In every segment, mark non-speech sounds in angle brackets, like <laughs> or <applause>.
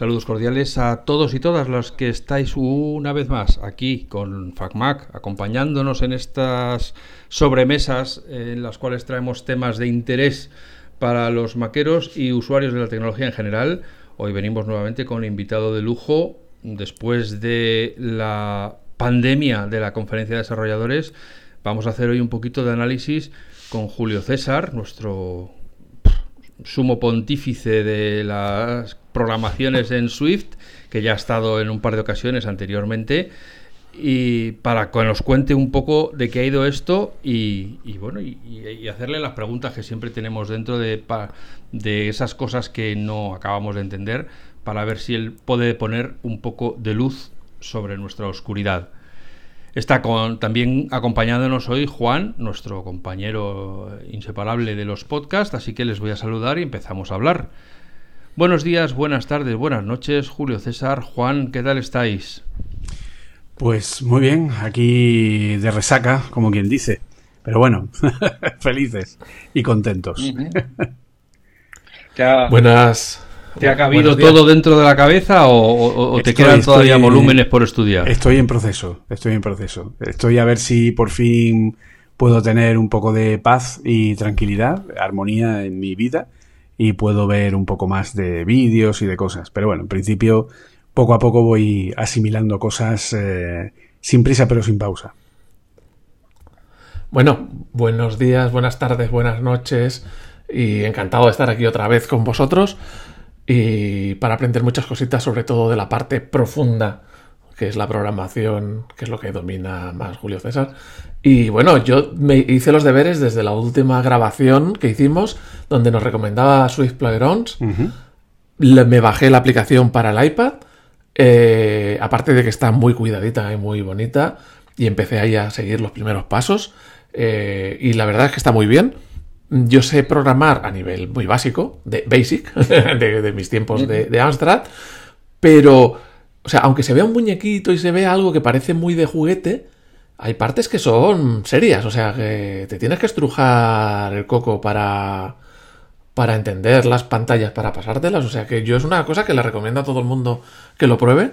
Saludos cordiales a todos y todas los que estáis una vez más aquí con FacMac, acompañándonos en estas sobremesas en las cuales traemos temas de interés para los maqueros y usuarios de la tecnología en general. Hoy venimos nuevamente con invitado de lujo después de la pandemia de la conferencia de desarrolladores. Vamos a hacer hoy un poquito de análisis con Julio César, nuestro sumo pontífice de las programaciones en Swift, que ya ha estado en un par de ocasiones anteriormente, y para que nos cuente un poco de qué ha ido esto y, bueno y, hacerle las preguntas que siempre tenemos dentro de, de esas cosas que no acabamos de entender para ver si él puede poner un poco de luz sobre nuestra oscuridad. Está con, también acompañándonos hoy Juan, nuestro compañero inseparable de los podcasts, así que les voy a saludar y empezamos a hablar. Buenos días, buenas tardes, buenas noches, Julio César, Juan, ¿qué tal estáis? Pues muy bien, aquí de resaca, como quien dice. Pero bueno, <laughs> felices y contentos. <laughs> Buenas, ¿Te ha cabido todo dentro de la cabeza o, te quedan todavía volúmenes por estudiar? Estoy en proceso, estoy en proceso. Estoy a ver si por fin puedo tener un poco de paz y tranquilidad, armonía en mi vida y puedo ver un poco más de vídeos y de cosas. Pero bueno, en principio, poco a poco voy asimilando cosas eh, sin prisa pero sin pausa. Bueno, buenos días, buenas tardes, buenas noches y encantado de estar aquí otra vez con vosotros y para aprender muchas cositas, sobre todo de la parte profunda, que es la programación, que es lo que domina más Julio César. Y bueno, yo me hice los deberes desde la última grabación que hicimos, donde nos recomendaba Swift Playgrounds. me bajé la aplicación para el iPad, eh, aparte de que está muy cuidadita y muy bonita, y empecé ahí a seguir los primeros pasos. Eh, y la verdad es que está muy bien. Yo sé programar a nivel muy básico, de basic, <laughs> de, mis tiempos de, Amstrad, pero, o sea, aunque se vea un muñequito y se vea algo que parece muy de juguete, hay partes que son serias, o sea, que te tienes que estrujar el coco para, para entender las pantallas, para pasártelas, o sea, que yo es una cosa que le recomiendo a todo el mundo que lo pruebe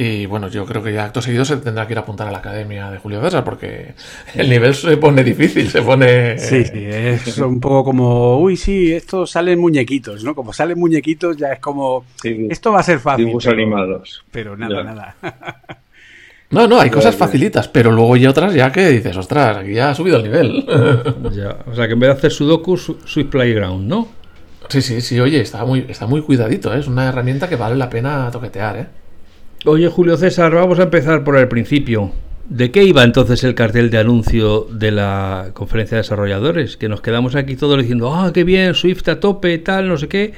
y bueno, yo creo que ya acto seguido se tendrá que ir a apuntar a la academia de Julio César porque el nivel se pone difícil, se pone. Sí, sí, es un poco como, uy, sí, esto salen muñequitos, ¿no? Como salen muñequitos, ya es como, esto va a ser fácil. Dibujos animados. Pero nada, nada. <laughs> No, no, hay cosas facilitas, pero luego hay otras ya que dices, ostras, aquí ya ha subido el nivel. <laughs> Ya, o sea que en vez de hacer Sudoku, Swift Playground, ¿no? Sí, sí, sí, oye, está muy, está muy cuidadito, ¿eh? es una herramienta que vale la pena toquetear, ¿eh? Oye, Julio César, vamos a empezar por el principio. ¿De qué iba entonces el cartel de anuncio de la conferencia de desarrolladores? Que nos quedamos aquí todos diciendo, ah, qué bien, Swift a tope, tal, no sé qué.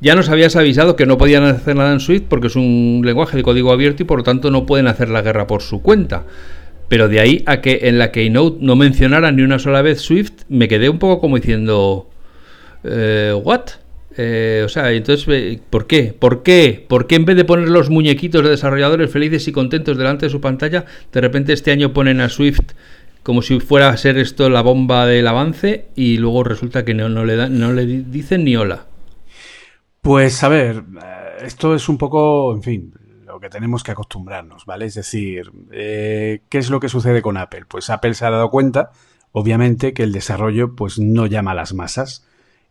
Ya nos habías avisado que no podían hacer nada en Swift porque es un lenguaje de código abierto y por lo tanto no pueden hacer la guerra por su cuenta. Pero de ahí a que en la Keynote no mencionaran ni una sola vez Swift, me quedé un poco como diciendo, eh, ¿what? Eh, o sea, entonces, ¿por qué? ¿Por qué? ¿Por qué en vez de poner los muñequitos de desarrolladores felices y contentos delante de su pantalla, de repente este año ponen a Swift como si fuera a ser esto la bomba del avance y luego resulta que no, le, dan, no le dicen ni hola? Pues a ver, eh, esto es un poco, en fin, lo que tenemos que acostumbrarnos, ¿vale? Es decir, eh, ¿qué es lo que sucede con Apple? Pues Apple se ha dado cuenta, obviamente, que el desarrollo pues no llama a las masas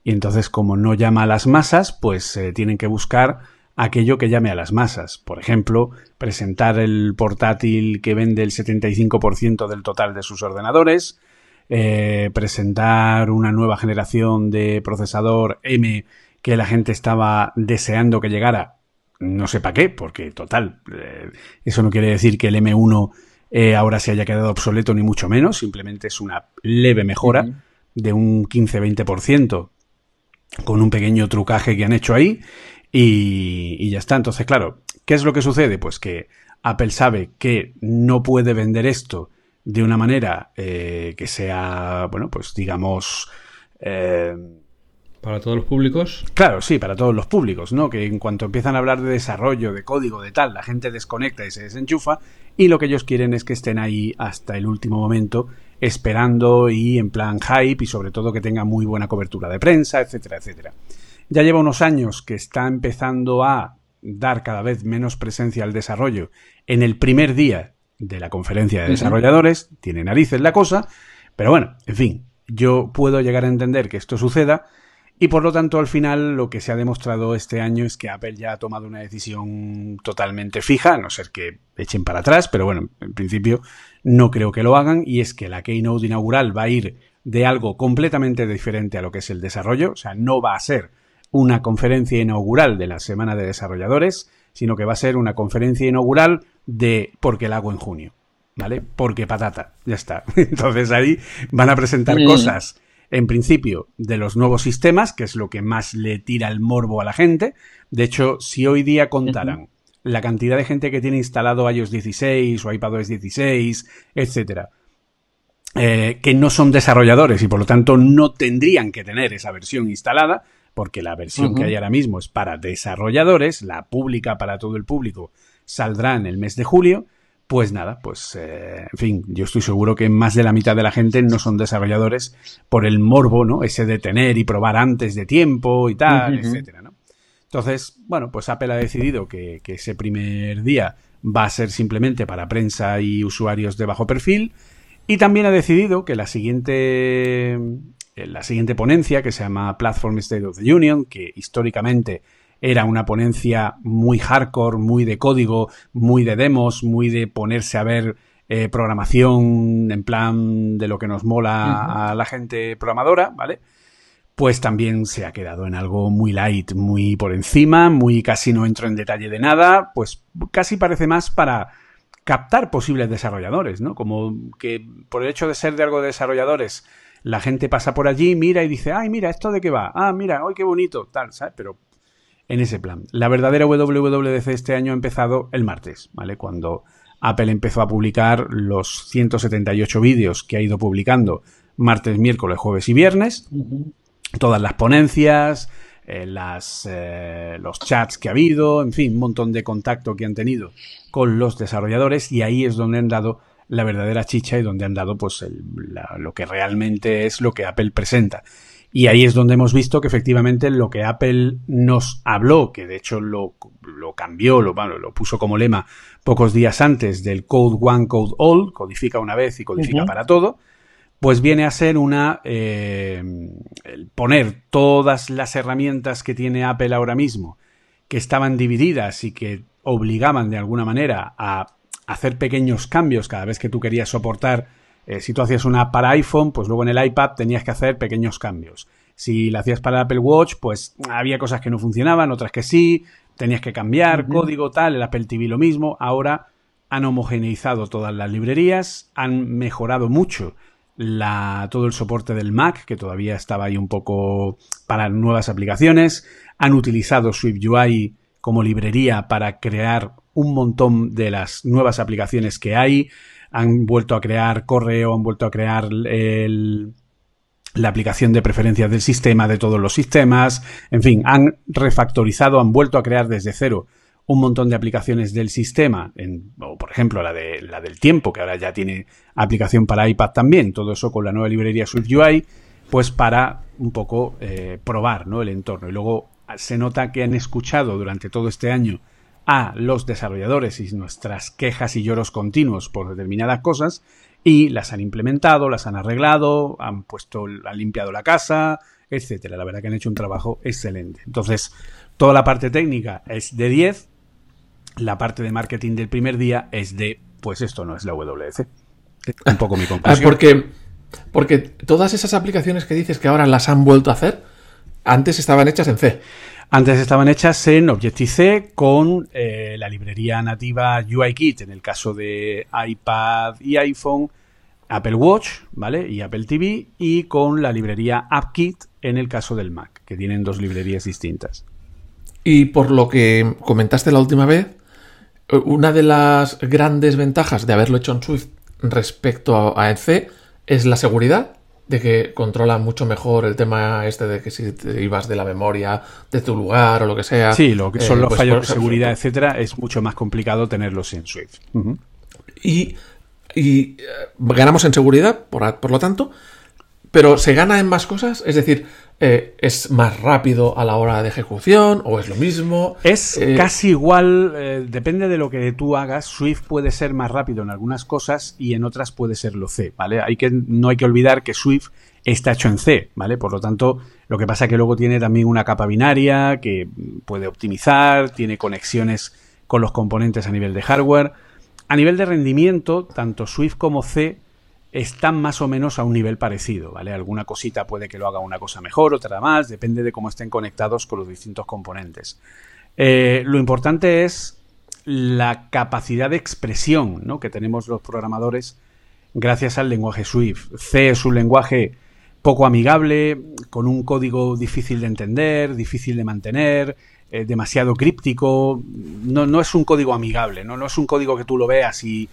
y entonces, como no llama a las masas, pues eh, tienen que buscar aquello que llame a las masas. Por ejemplo, presentar el portátil que vende el 75% del total de sus ordenadores, eh, presentar una nueva generación de procesador M que la gente estaba deseando que llegara. No sé para qué, porque total, eh, eso no quiere decir que el M1 ahora se haya quedado obsoleto ni mucho menos, simplemente es una leve mejora de un 15-20% con un pequeño trucaje que han hecho ahí y, ya está. Entonces, claro, ¿qué es lo que sucede? Pues que Apple sabe que no puede vender esto de una manera eh, que sea, bueno, pues digamos... Eh, ¿Para todos los públicos? Claro, sí, para todos los públicos, ¿no? Que en cuanto empiezan a hablar de desarrollo, de código, de tal, la gente desconecta y se desenchufa y lo que ellos quieren es que estén ahí hasta el último momento esperando y en plan hype y sobre todo que tenga muy buena cobertura de prensa, etcétera, etcétera. Ya lleva unos años que está empezando a dar cada vez menos presencia al desarrollo en el primer día de la conferencia de desarrolladores, tiene narices la cosa, pero bueno, en fin, yo puedo llegar a entender que esto suceda y por lo tanto al final lo que se ha demostrado este año es que Apple ya ha tomado una decisión totalmente fija, a no ser que echen para atrás, pero bueno, en principio no creo que lo hagan y es que la keynote inaugural va a ir de algo completamente diferente a lo que es el desarrollo, o sea, no va a ser una conferencia inaugural de la Semana de Desarrolladores, sino que va a ser una conferencia inaugural de porque la hago en junio, ¿vale? Porque patata, ya está. <laughs> Entonces ahí van a presentar cosas, en principio, de los nuevos sistemas, que es lo que más le tira el morbo a la gente. De hecho, si hoy día contaran la cantidad de gente que tiene instalado iOS 16 o iPadOS 16, etcétera, eh, que no son desarrolladores y por lo tanto no tendrían que tener esa versión instalada, porque la versión que hay ahora mismo es para desarrolladores, la pública para todo el público saldrá en el mes de julio. Pues nada, pues eh, en fin, yo estoy seguro que más de la mitad de la gente no son desarrolladores por el morbo, ¿no? Ese de tener y probar antes de tiempo y tal, etcétera, ¿no? Entonces, bueno, pues Apple ha decidido que, que ese primer día va a ser simplemente para prensa y usuarios de bajo perfil. Y también ha decidido que la siguiente la siguiente ponencia, que se llama Platform State of the Union, que históricamente era una ponencia muy hardcore, muy de código, muy de demos, muy de ponerse a ver eh, programación en plan de lo que nos mola a la gente programadora, ¿vale? Pues también se ha quedado en algo muy light, muy por encima, muy casi no entro en detalle de nada, pues casi parece más para captar posibles desarrolladores, ¿no? Como que por el hecho de ser de algo de desarrolladores la gente pasa por allí, mira y dice, ay, mira, ¿esto de qué va? Ah, mira, hoy qué bonito, tal, ¿sabes? Pero en ese plan. La verdadera WWDC este año ha empezado el martes, ¿vale? Cuando Apple empezó a publicar los 178 vídeos que ha ido publicando martes, miércoles, jueves y viernes. Todas las ponencias, eh, las, eh, los chats que ha habido, en fin, un montón de contacto que han tenido con los desarrolladores y ahí es donde han dado la verdadera chicha y donde han dado pues lo que realmente es lo que Apple presenta. Y ahí es donde hemos visto que efectivamente lo que Apple nos habló, que de hecho lo, lo cambió, lo, lo puso como lema pocos días antes del Code One, Code All, codifica una vez y codifica para todo, pues viene a ser una eh, poner todas las herramientas que tiene Apple ahora mismo, que estaban divididas y que obligaban de alguna manera a hacer pequeños cambios cada vez que tú querías soportar. Eh, si tú hacías una para iPhone, pues luego en el iPad tenías que hacer pequeños cambios. Si la hacías para Apple Watch, pues había cosas que no funcionaban, otras que sí, tenías que cambiar código, tal, el Apple TV lo mismo. Ahora han homogeneizado todas las librerías, han mejorado mucho todo el soporte del Mac, que todavía estaba ahí un poco para nuevas aplicaciones, han utilizado SwiftUI como librería para crear un montón de las nuevas aplicaciones que hay. Han vuelto a crear correo, han vuelto a crear la aplicación de preferencias del sistema, de todos los sistemas. En fin, han refactorizado, han vuelto a crear desde cero un montón de aplicaciones del sistema, o por ejemplo la, de, la del tiempo, que ahora ya tiene aplicación para iPad también, todo eso con la nueva librería SwiftUI, pues para un poco eh, probar ¿no? el entorno. Y luego se nota que han escuchado durante todo este año a los desarrolladores y nuestras quejas y lloros continuos por determinadas cosas y las han implementado, las han arreglado, han puesto, han limpiado la casa, etcétera. La verdad que han hecho un trabajo excelente. Entonces, toda la parte técnica es de 10, la parte de marketing del primer día es de, pues esto no es la WC. Un poco mi ah, conclusión. porque, porque todas esas aplicaciones que dices que ahora las han vuelto a hacer, antes estaban hechas en C. Antes estaban hechas en Objective-C con eh, la librería nativa UIKit en el caso de iPad y iPhone, Apple Watch, ¿vale? Y Apple TV y con la librería AppKit en el caso del Mac, que tienen dos librerías distintas. Y por lo que comentaste la última vez, una de las grandes ventajas de haberlo hecho en Swift respecto a, a C es la seguridad de que controla mucho mejor el tema este de que si te ibas de la memoria de tu lugar o lo que sea. Sí, lo que son eh, los pues fallos de seguridad, etcétera, es mucho más complicado tenerlos en Swift. Y, y eh, ganamos en seguridad, por, por, lo tanto, pero se gana en más cosas. Es decir, eh, ¿es más rápido a la hora de ejecución o es lo mismo? Es eh, casi igual, eh, depende de lo que tú hagas. Swift puede ser más rápido en algunas cosas y en otras puede ser lo C, ¿vale? Hay que, no hay que olvidar que Swift está hecho en C, ¿vale? Por lo tanto, lo que pasa es que luego tiene también una capa binaria que puede optimizar, tiene conexiones con los componentes a nivel de hardware. A nivel de rendimiento, tanto Swift como C están más o menos a un nivel parecido, ¿vale? Alguna cosita puede que lo haga una cosa mejor, otra más, depende de cómo estén conectados con los distintos componentes. Eh, lo importante es la capacidad de expresión ¿no? que tenemos los programadores gracias al lenguaje Swift. C es un lenguaje poco amigable, con un código difícil de entender, difícil de mantener, eh, demasiado críptico. No, no, es un código amigable, ¿no? no es un código que tú lo veas y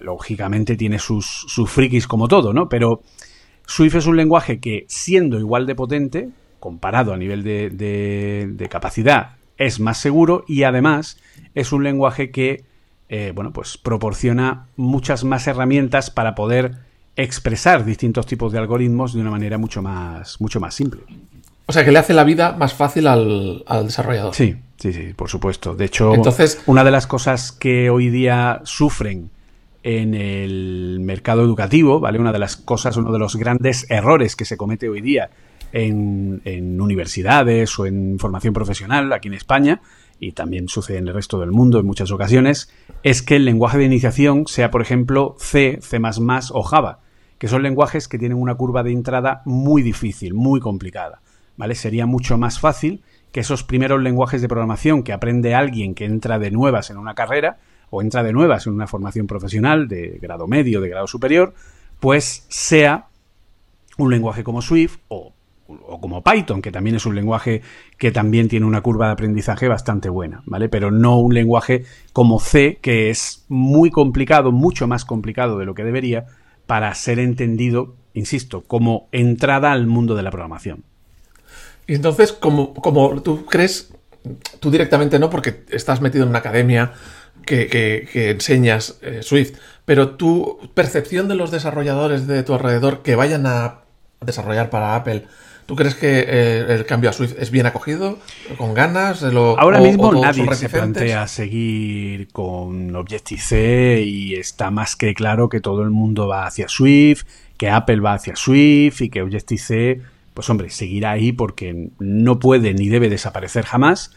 lógicamente tiene sus, sus frikis como todo, ¿no? Pero Swift es un lenguaje que, siendo igual de potente, comparado a nivel de, de, capacidad, es más seguro y además es un lenguaje que, eh, bueno, pues proporciona muchas más herramientas para poder expresar distintos tipos de algoritmos de una manera mucho más, mucho más simple. O sea, que le hace la vida más fácil al, al desarrollador. Sí, sí, sí, por supuesto. De hecho, Entonces, una de las cosas que hoy día sufren en el mercado educativo, ¿vale? Una de las cosas, uno de los grandes errores que se comete hoy día en, universidades o en formación profesional aquí en España, y también sucede en el resto del mundo en muchas ocasiones, es que el lenguaje de iniciación sea, por ejemplo, C, C o Java, que son lenguajes que tienen una curva de entrada muy difícil, muy complicada. ¿Vale? Sería mucho más fácil que esos primeros lenguajes de programación que aprende alguien que entra de nuevas en una carrera, o entra de nuevas en una formación profesional de grado medio, de grado superior, pues sea un lenguaje como Swift o, como Python, que también es un lenguaje que también tiene una curva de aprendizaje bastante buena, ¿vale? Pero no un lenguaje como C, que es muy complicado, mucho más complicado de lo que debería, para ser entendido, insisto, como entrada al mundo de la programación. Y entonces, como, como tú crees, tú directamente no, porque estás metido en una academia, que, enseñas eh, Swift, pero tu percepción de los desarrolladores de tu alrededor que vayan a desarrollar para Apple, ¿tú crees que eh, el cambio a Swift es bien acogido? ¿Con ganas? Ahora mismo nadie se plantea seguir con Objective-C y está más que claro que todo el mundo va hacia Swift, que Apple va hacia Swift y que Objective-C, pues hombre, seguirá ahí porque no puede ni debe desaparecer jamás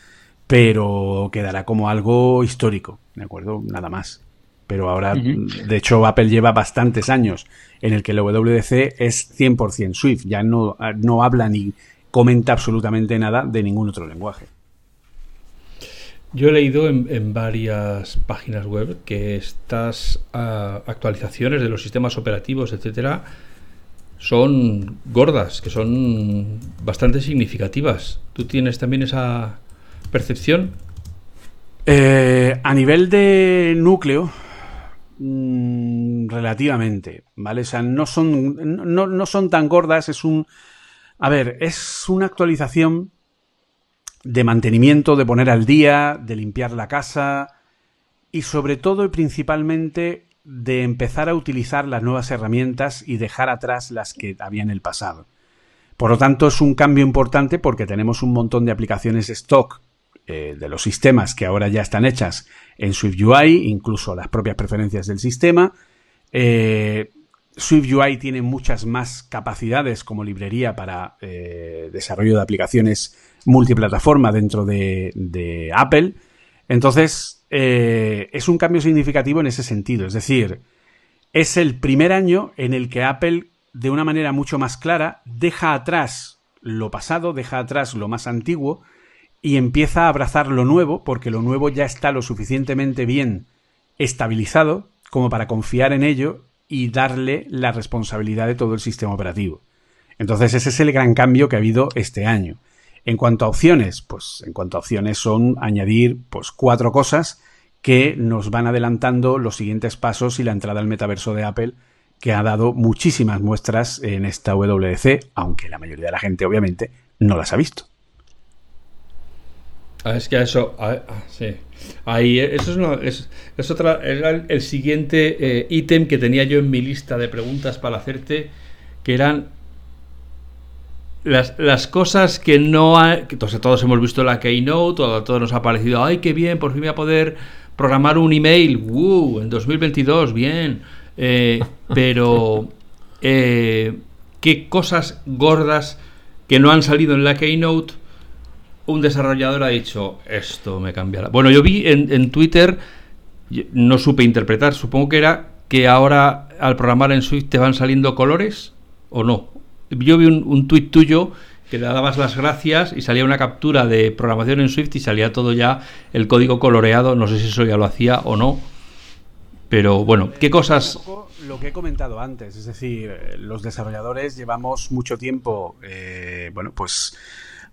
pero quedará como algo histórico, ¿de acuerdo? Nada más. Pero ahora, de hecho, Apple lleva bastantes años en el que el WDC es 100% Swift, ya no, no habla ni comenta absolutamente nada de ningún otro lenguaje. Yo he leído en, varias páginas web que estas ah, actualizaciones de los sistemas operativos, etcétera, son gordas, que son bastante significativas. ¿Tú tienes también esa, percepción? Eh, a nivel de núcleo, mm, relativamente, ¿vale? O sea, no son, no, son tan gordas, es un... A ver, es una actualización de mantenimiento, de poner al día, de limpiar la casa y sobre todo y principalmente de empezar a utilizar las nuevas herramientas y dejar atrás las que había en el pasado. Por lo tanto, es un cambio importante porque tenemos un montón de aplicaciones stock eh, de los sistemas que ahora ya están hechas en SwiftUI, incluso las propias preferencias del sistema. Eh, SwiftUI tiene muchas más capacidades como librería para eh, desarrollo de aplicaciones multiplataforma dentro de, Apple. Entonces, es un cambio significativo en ese sentido. Es decir, es el primer año en el que Apple, de una manera mucho más clara, deja atrás lo pasado, deja atrás lo más antiguo y empieza a abrazar lo nuevo, porque lo nuevo ya está lo suficientemente bien estabilizado como para confiar en ello y darle la responsabilidad de todo el sistema operativo. Entonces ese es el gran cambio que ha habido este año. En cuanto a opciones, pues en cuanto a opciones son añadir pues cuatro cosas que nos van adelantando los siguientes pasos y la entrada al metaverso de Apple que ha dado muchísimas muestras en esta WC, aunque la mayoría de la gente obviamente no las ha visto. Ah, es que eso, ah, ah, sí. Ahí, eso es, una, es, otra, era el, siguiente eh, ítem que tenía yo en mi lista de preguntas para hacerte, que eran las, las, cosas que no hay, que todos, todos, hemos visto la Keynote, todo, todo nos ha parecido, ay, qué bien, por fin voy a poder programar un email, ¡uh! En 2022, bien. Eh, <laughs> pero, eh, ¿qué cosas gordas que no han salido en la Keynote? Un desarrollador ha dicho, esto me cambiará. Bueno, yo vi en, en Twitter, no supe interpretar, supongo que era que ahora al programar en Swift te van saliendo colores o no. Yo vi un, un tuit tuyo que le dabas las gracias y salía una captura de programación en Swift y salía todo ya el código coloreado. No sé si eso ya lo hacía o no. Pero bueno, ¿qué cosas...? lo que he comentado antes, es decir, los desarrolladores llevamos mucho tiempo, eh, bueno, pues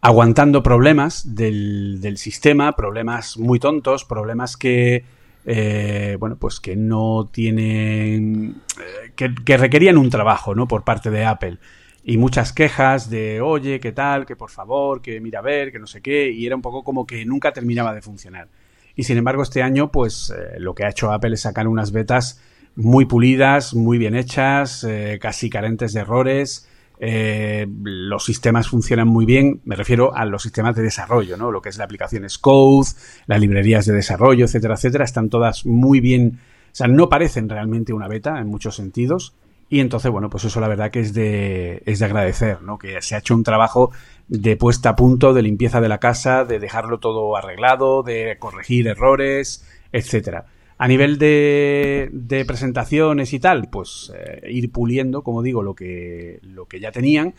aguantando problemas del, del, sistema, problemas muy tontos, problemas que, eh, bueno, pues que no tienen, eh, que, que, requerían un trabajo, ¿no? Por parte de Apple y muchas quejas de, oye, ¿qué tal? Que por favor, que mira a ver, que no sé qué, y era un poco como que nunca terminaba de funcionar. Y sin embargo, este año, pues eh, lo que ha hecho Apple es sacar unas betas muy pulidas, muy bien hechas, eh, casi carentes de errores. Eh, los sistemas funcionan muy bien, me refiero a los sistemas de desarrollo, ¿no? Lo que es la aplicación Code, las librerías de desarrollo, etcétera, etcétera, están todas muy bien, o sea, no parecen realmente una beta en muchos sentidos, y entonces, bueno, pues eso la verdad que es de, es de agradecer, ¿no? Que se ha hecho un trabajo de puesta a punto, de limpieza de la casa, de dejarlo todo arreglado, de corregir errores, etcétera. A nivel de, de presentaciones y tal, pues eh, ir puliendo, como digo, lo que, lo que ya tenían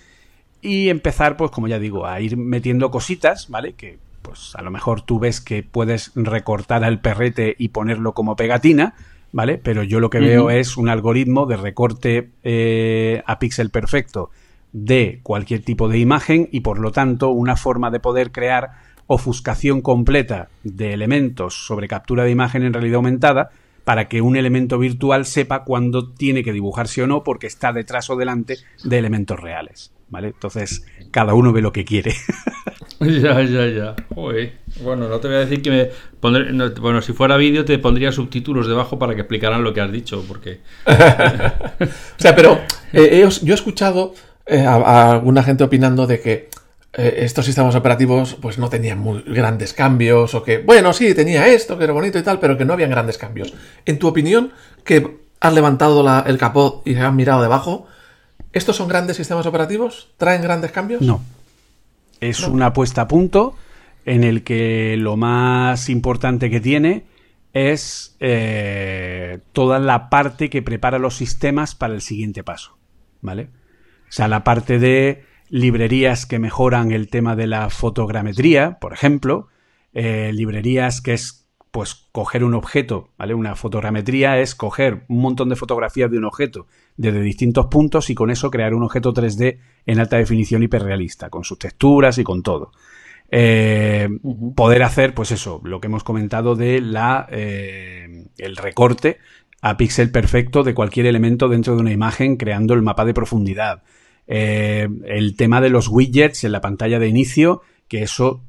y empezar, pues como ya digo, a ir metiendo cositas, ¿vale? Que pues a lo mejor tú ves que puedes recortar al perrete y ponerlo como pegatina, ¿vale? Pero yo lo que veo es un algoritmo de recorte eh, a píxel perfecto de cualquier tipo de imagen y por lo tanto una forma de poder crear ofuscación completa de elementos sobre captura de imagen en realidad aumentada para que un elemento virtual sepa cuándo tiene que dibujarse o no porque está detrás o delante de elementos reales. ¿Vale? Entonces, cada uno ve lo que quiere. <laughs> ya, ya, ya. Bueno, no te voy a decir que me pondré, bueno, si fuera vídeo te pondría subtítulos debajo para que explicaran lo que has dicho, porque... <laughs> o sea, pero eh, yo he escuchado eh, a, alguna gente opinando de que eh, estos sistemas operativos pues no tenían muy grandes cambios o que, bueno, sí, tenía esto, que era bonito y tal, pero que no habían grandes cambios. En tu opinión, que has levantado la, el capot y has mirado debajo, ¿Estos son grandes sistemas operativos? ¿Traen grandes cambios? No. Es una puesta a punto en el que lo más importante que tiene es eh, toda la parte que prepara los sistemas para el siguiente paso. ¿Vale? O sea, la parte de librerías que mejoran el tema de la fotogrametría, por ejemplo, eh, librerías que es pues coger un objeto, ¿vale? Una fotogrametría es coger un montón de fotografías de un objeto desde distintos puntos y con eso crear un objeto 3D en alta definición hiperrealista, con sus texturas y con todo. Eh, poder hacer, pues eso, lo que hemos comentado de la eh, el recorte a píxel perfecto de cualquier elemento dentro de una imagen, creando el mapa de profundidad. Eh, el tema de los widgets en la pantalla de inicio, que eso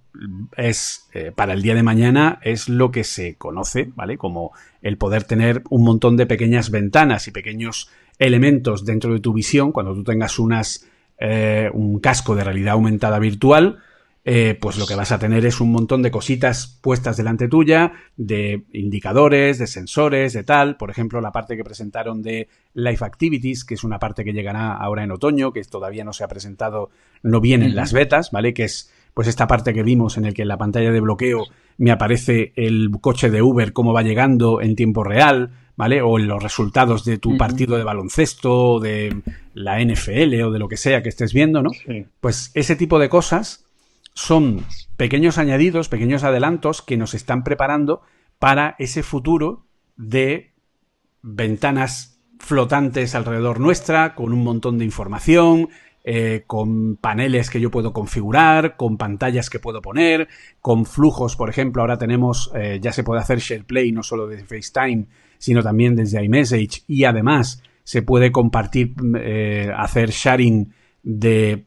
es eh, para el día de mañana es lo que se conoce, ¿vale? Como el poder tener un montón de pequeñas ventanas y pequeños elementos dentro de tu visión cuando tú tengas unas eh, un casco de realidad aumentada virtual, eh, pues lo que vas a tener es un montón de cositas puestas delante tuya, de indicadores, de sensores, de tal. Por ejemplo, la parte que presentaron de Life Activities, que es una parte que llegará ahora en otoño, que todavía no se ha presentado, no viene en las betas, ¿vale? Que es pues esta parte que vimos en el que en la pantalla de bloqueo me aparece el coche de Uber cómo va llegando en tiempo real, ¿vale? O en los resultados de tu partido de baloncesto, de la NFL o de lo que sea que estés viendo, ¿no? Pues ese tipo de cosas son pequeños añadidos, pequeños adelantos que nos están preparando para ese futuro de ventanas flotantes alrededor nuestra, con un montón de información, eh, con paneles que yo puedo configurar, con pantallas que puedo poner, con flujos, por ejemplo, ahora tenemos, eh, ya se puede hacer SharePlay no solo desde FaceTime, sino también desde iMessage. Y además se puede compartir, eh, hacer sharing de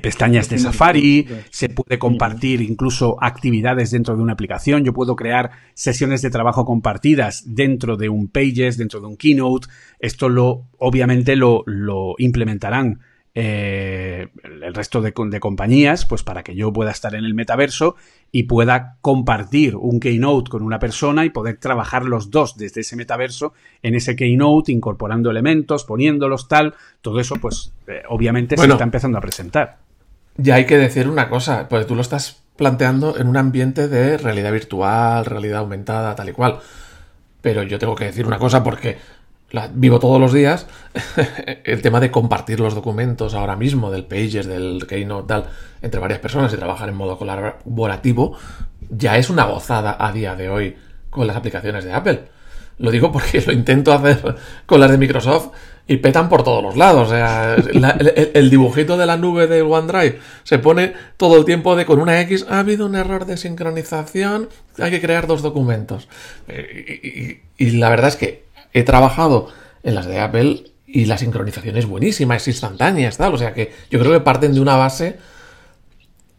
pestañas de Safari, se puede compartir incluso actividades dentro de una aplicación, yo puedo crear sesiones de trabajo compartidas dentro de un Pages, dentro de un Keynote, esto lo obviamente lo, lo implementarán eh, el resto de, de, compañías, pues para que yo pueda estar en el metaverso y pueda compartir un Keynote con una persona y poder trabajar los dos desde ese metaverso en ese Keynote, incorporando elementos, poniéndolos tal, todo eso pues eh, obviamente se está empezando a presentar. Ya hay que decir una cosa, pues tú lo estás planteando en un ambiente de realidad virtual, realidad aumentada, tal y cual. Pero yo tengo que decir una cosa porque vivo todos los días, <laughs> el tema de compartir los documentos ahora mismo, del Pages, del Keynote, tal, entre varias personas y trabajar en modo colaborativo, ya es una gozada a día de hoy con las aplicaciones de Apple. Lo digo porque lo intento hacer con las de Microsoft y petan por todos los lados. El, dibujito de la nube de OneDrive se pone todo el tiempo de con una X ha habido un error de sincronización, hay que crear dos documentos. Eh, y la verdad es que he trabajado en las de Apple y la sincronización es buenísima, es instantánea, tal. O sea que yo creo que parten de una base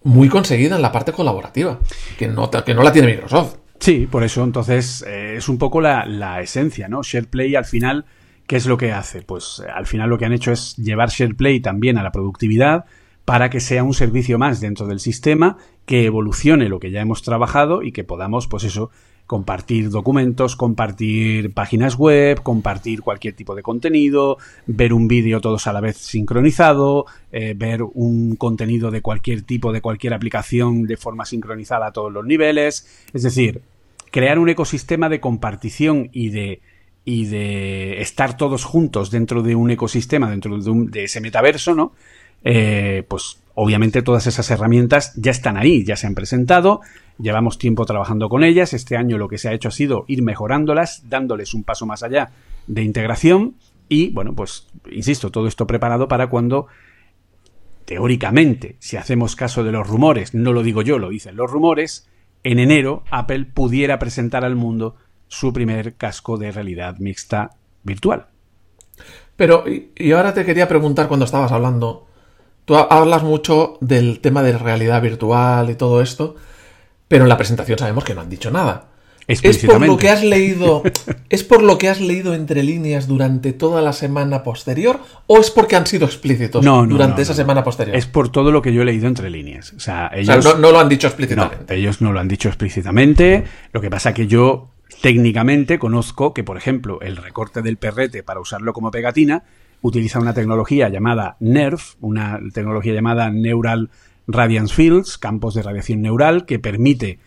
muy conseguida en la parte colaborativa, que no, que no la tiene Microsoft. Sí, por eso entonces eh, es un poco la, la, esencia, ¿no? SharePlay al final, ¿qué es lo que hace? Pues eh, al final lo que han hecho es llevar SharePlay también a la productividad para que sea un servicio más dentro del sistema, que evolucione lo que ya hemos trabajado y que podamos, pues eso, compartir documentos, compartir páginas web, compartir cualquier tipo de contenido, ver un vídeo todos a la vez sincronizado, eh, ver un contenido de cualquier tipo, de cualquier aplicación de forma sincronizada a todos los niveles. Es decir, crear un ecosistema de compartición y de y de estar todos juntos dentro de un ecosistema, dentro de, un, de ese metaverso, ¿no? Eh, pues obviamente todas esas herramientas ya están ahí, ya se han presentado, Llevamos tiempo trabajando con ellas. Este año lo que se ha hecho ha sido ir mejorándolas, dándoles un paso más allá de integración. Y bueno, pues insisto, todo esto preparado para cuando teóricamente, si hacemos caso de los rumores, no lo digo yo, lo dicen los rumores, en enero Apple pudiera presentar al mundo su primer casco de realidad mixta virtual. Pero, y ahora te quería preguntar cuando estabas hablando, tú hablas mucho del tema de realidad virtual y todo esto, pero en la presentación sabemos que no han dicho nada. ¿Es por lo que has leído? <laughs> ¿Es por lo que has leído entre líneas durante toda la semana posterior? ¿O es porque han sido explícitos durante esa semana posterior? Es por todo lo que yo he leído entre líneas. O sea, ellos. no, lo han dicho explícitamente. ellos no lo han dicho explícitamente. Lo que pasa que yo técnicamente conozco que, por ejemplo, el recorte del perrete para usarlo como pegatina utiliza una tecnología llamada NERF, una tecnología llamada Neural Radiance Fields, campos de radiación neural, que permite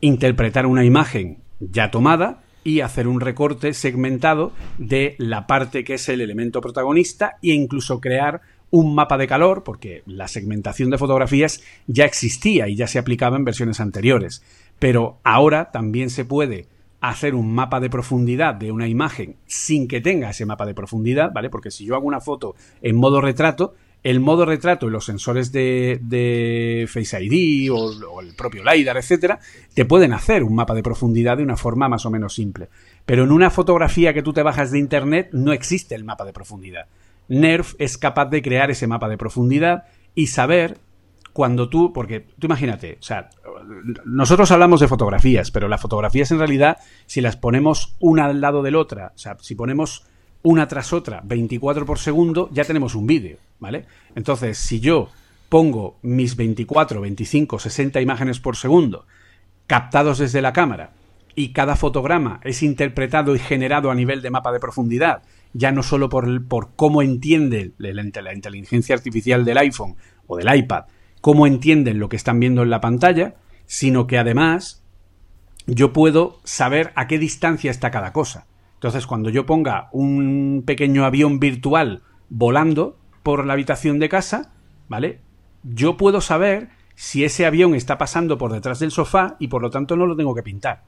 interpretar una imagen ya tomada y hacer un recorte segmentado de la parte que es el elemento protagonista e incluso crear un mapa de calor, porque la segmentación de fotografías ya existía y ya se aplicaba en versiones anteriores. Pero ahora también se puede hacer un mapa de profundidad de una imagen sin que tenga ese mapa de profundidad, ¿vale? Porque si yo hago una foto en modo retrato, el modo retrato y los sensores de, Face ID o, el propio LiDAR, etcétera, te pueden hacer un mapa de profundidad de una forma más o menos simple. Pero en una fotografía que tú te bajas de internet no existe el mapa de profundidad. NERF es capaz de crear ese mapa de profundidad y saber cuando tú, porque tú imagínate, o sea, nosotros hablamos de fotografías, pero las fotografías en realidad, si las ponemos una al lado de la otra, o sea, si ponemos una tras otra, 24 por segundo, ya tenemos un vídeo, ¿vale? Entonces, si yo pongo mis 24, 25, 60 imágenes por segundo captados desde la cámara y cada fotograma es interpretado y generado a nivel de mapa de profundidad, ya no solo por, por cómo entiende la inteligencia artificial del iPhone o del iPad, cómo entienden lo que están viendo en la pantalla, sino que además yo puedo saber a qué distancia está cada cosa. Entonces, cuando yo ponga un pequeño avión virtual volando por la habitación de casa, ¿vale? Yo puedo saber si ese avión está pasando por detrás del sofá y por lo tanto no lo tengo que pintar.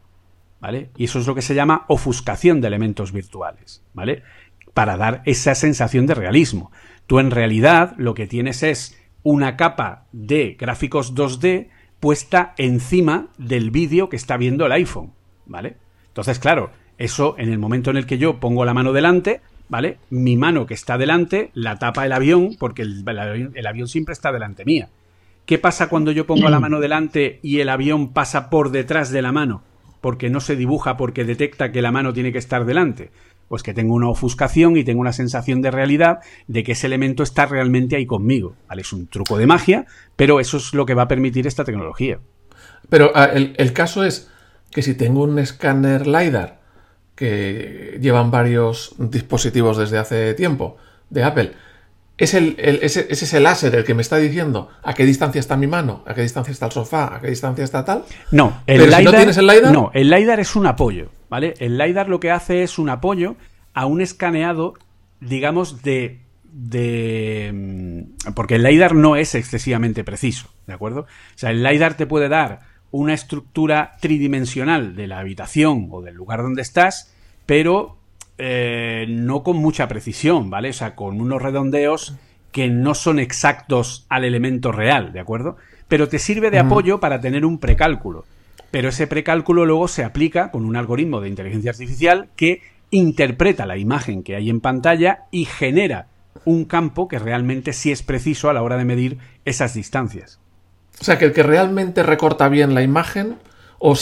¿Vale? Y eso es lo que se llama ofuscación de elementos virtuales, ¿vale? Para dar esa sensación de realismo. Tú en realidad lo que tienes es una capa de gráficos 2D puesta encima del vídeo que está viendo el iPhone, ¿vale? Entonces, claro, eso, en el momento en el que yo pongo la mano delante, ¿vale? Mi mano que está delante la tapa el avión, porque el, avión, siempre está delante mía. ¿Qué pasa cuando yo pongo la mano delante y el avión pasa por detrás de la mano? Porque no se dibuja, porque detecta que la mano tiene que estar delante. Pues que tengo una ofuscación y tengo una sensación de realidad de que ese elemento está realmente ahí conmigo. ¿vale? Es un truco de magia, pero eso es lo que va a permitir esta tecnología. Pero ah, el, caso es que si tengo un escáner LiDAR que llevan varios dispositivos desde hace tiempo de Apple, es, el, ese, es ese láser el que me está diciendo a qué distancia está mi mano, a qué distancia está el sofá, a qué distancia está tal. No, el LiDAR, no tienes el LiDAR. No, el LiDAR es un apoyo, ¿vale? El LiDAR lo que hace es un apoyo a un escaneado, digamos, de de... Mm, porque el LiDAR no es excesivamente preciso, ¿de acuerdo? O sea, el LiDAR te puede dar una estructura tridimensional de la habitación o del lugar donde estás, pero eh, no con mucha precisión, ¿vale? O sea, con unos redondeos que no son exactos al elemento real, ¿de acuerdo? Pero te sirve de apoyo para tener un precálculo. Pero ese precálculo luego se aplica con un algoritmo de inteligencia artificial que interpreta la imagen que hay en pantalla y genera un campo que realmente sí es preciso a la hora de medir esas distancias. O sea, que el que realmente recorta bien la imagen o,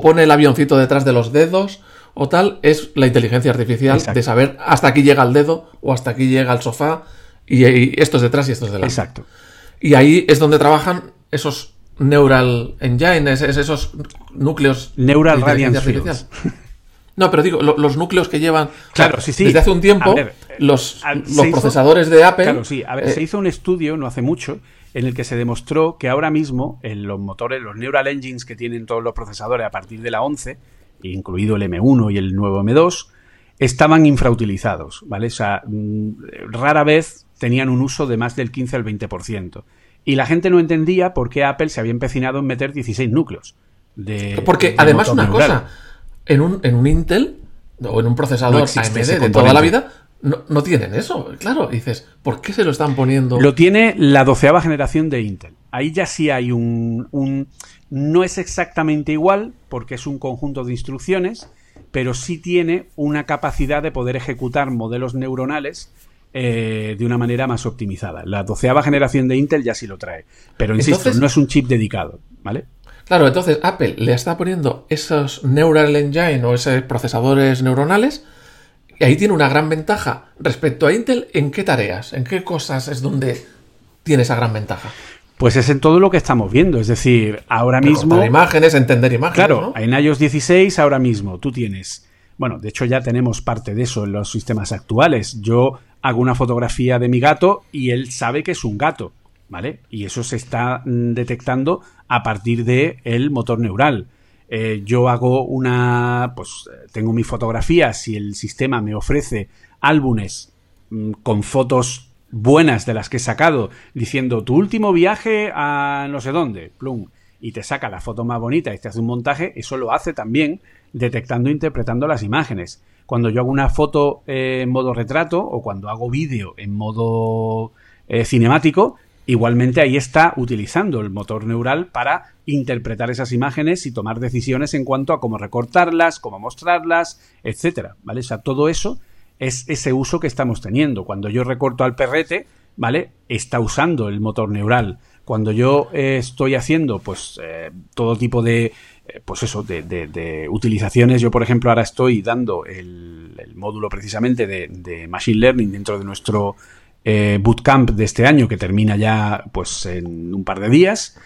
pone el avioncito detrás de los dedos o tal es la inteligencia artificial de saber hasta aquí llega el dedo o hasta aquí llega el sofá y, esto es detrás y esto es delante. Exacto. Y ahí es donde trabajan esos neural engines, esos núcleos neural de artificial. No, pero digo, los núcleos que llevan. Claro, sí, sí. Desde hace un tiempo, los, los procesadores de Apple. Claro, sí. A ver, se eh, hizo un estudio no hace mucho en el que se demostró que ahora mismo en los motores, los neural engines que tienen todos los procesadores a partir de la 11, incluido el M1 y el nuevo M2, estaban infrautilizados, ¿vale? O sea, mm, rara vez tenían un uso de más del 15 al 20%. Y la gente no entendía por qué Apple se había empecinado en meter 16 núcleos. De, Porque además una cosa, en un, en un Intel o en un procesador AMD de toda la vida, no, tienen eso. Claro, dices, ¿por qué se lo están poniendo? Lo tiene la doceava generación de Intel. Ahí ya sí hay un, un, No es exactamente igual, porque es un conjunto de instrucciones, pero sí tiene una capacidad de poder ejecutar modelos neuronales eh, de una manera más optimizada. La doceava generación de Intel ya sí lo trae. Pero insisto, no es un chip dedicado, ¿vale? Claro, entonces Apple le está poniendo esos Neural Engine o esos procesadores neuronales y ahí tiene una gran ventaja respecto a Intel. ¿En qué tareas? ¿En qué cosas es donde tiene esa gran ventaja? Pues es en todo lo que estamos viendo, es decir, ahora mismo... imágenes, entender imágenes. Claro, en iOS 16 ahora mismo tú tienes... Bueno, de hecho ya tenemos parte de eso en los sistemas actuales. Yo hago una fotografía de mi gato y él sabe que es un gato, ¿vale? Y eso se está mm, detectando a partir del el motor neural. Eh, yo hago una, pues tengo mi fotografía, si el sistema me ofrece álbumes mm, con fotos buenas de las que he sacado, diciendo tu último viaje a no sé dónde, plum, y te saca la foto más bonita y te hace un montaje, eso lo hace también detectando e interpretando las imágenes. Cuando yo hago una foto eh, en modo retrato o cuando hago vídeo en modo eh, cinemático, Igualmente ahí está utilizando el motor neural para interpretar esas imágenes y tomar decisiones en cuanto a cómo recortarlas, cómo mostrarlas, etcétera, ¿vale? O sea, todo eso es ese uso que estamos teniendo. Cuando yo recorto al perrete, ¿vale? Está usando el motor neural. Cuando yo eh, estoy haciendo, pues, todo tipo de, pues eso, de, utilizaciones. Yo, por ejemplo, ahora estoy dando el, módulo precisamente de, Machine Learning dentro de nuestro eh, bootcamp de este año que termina ya pues en un par de días.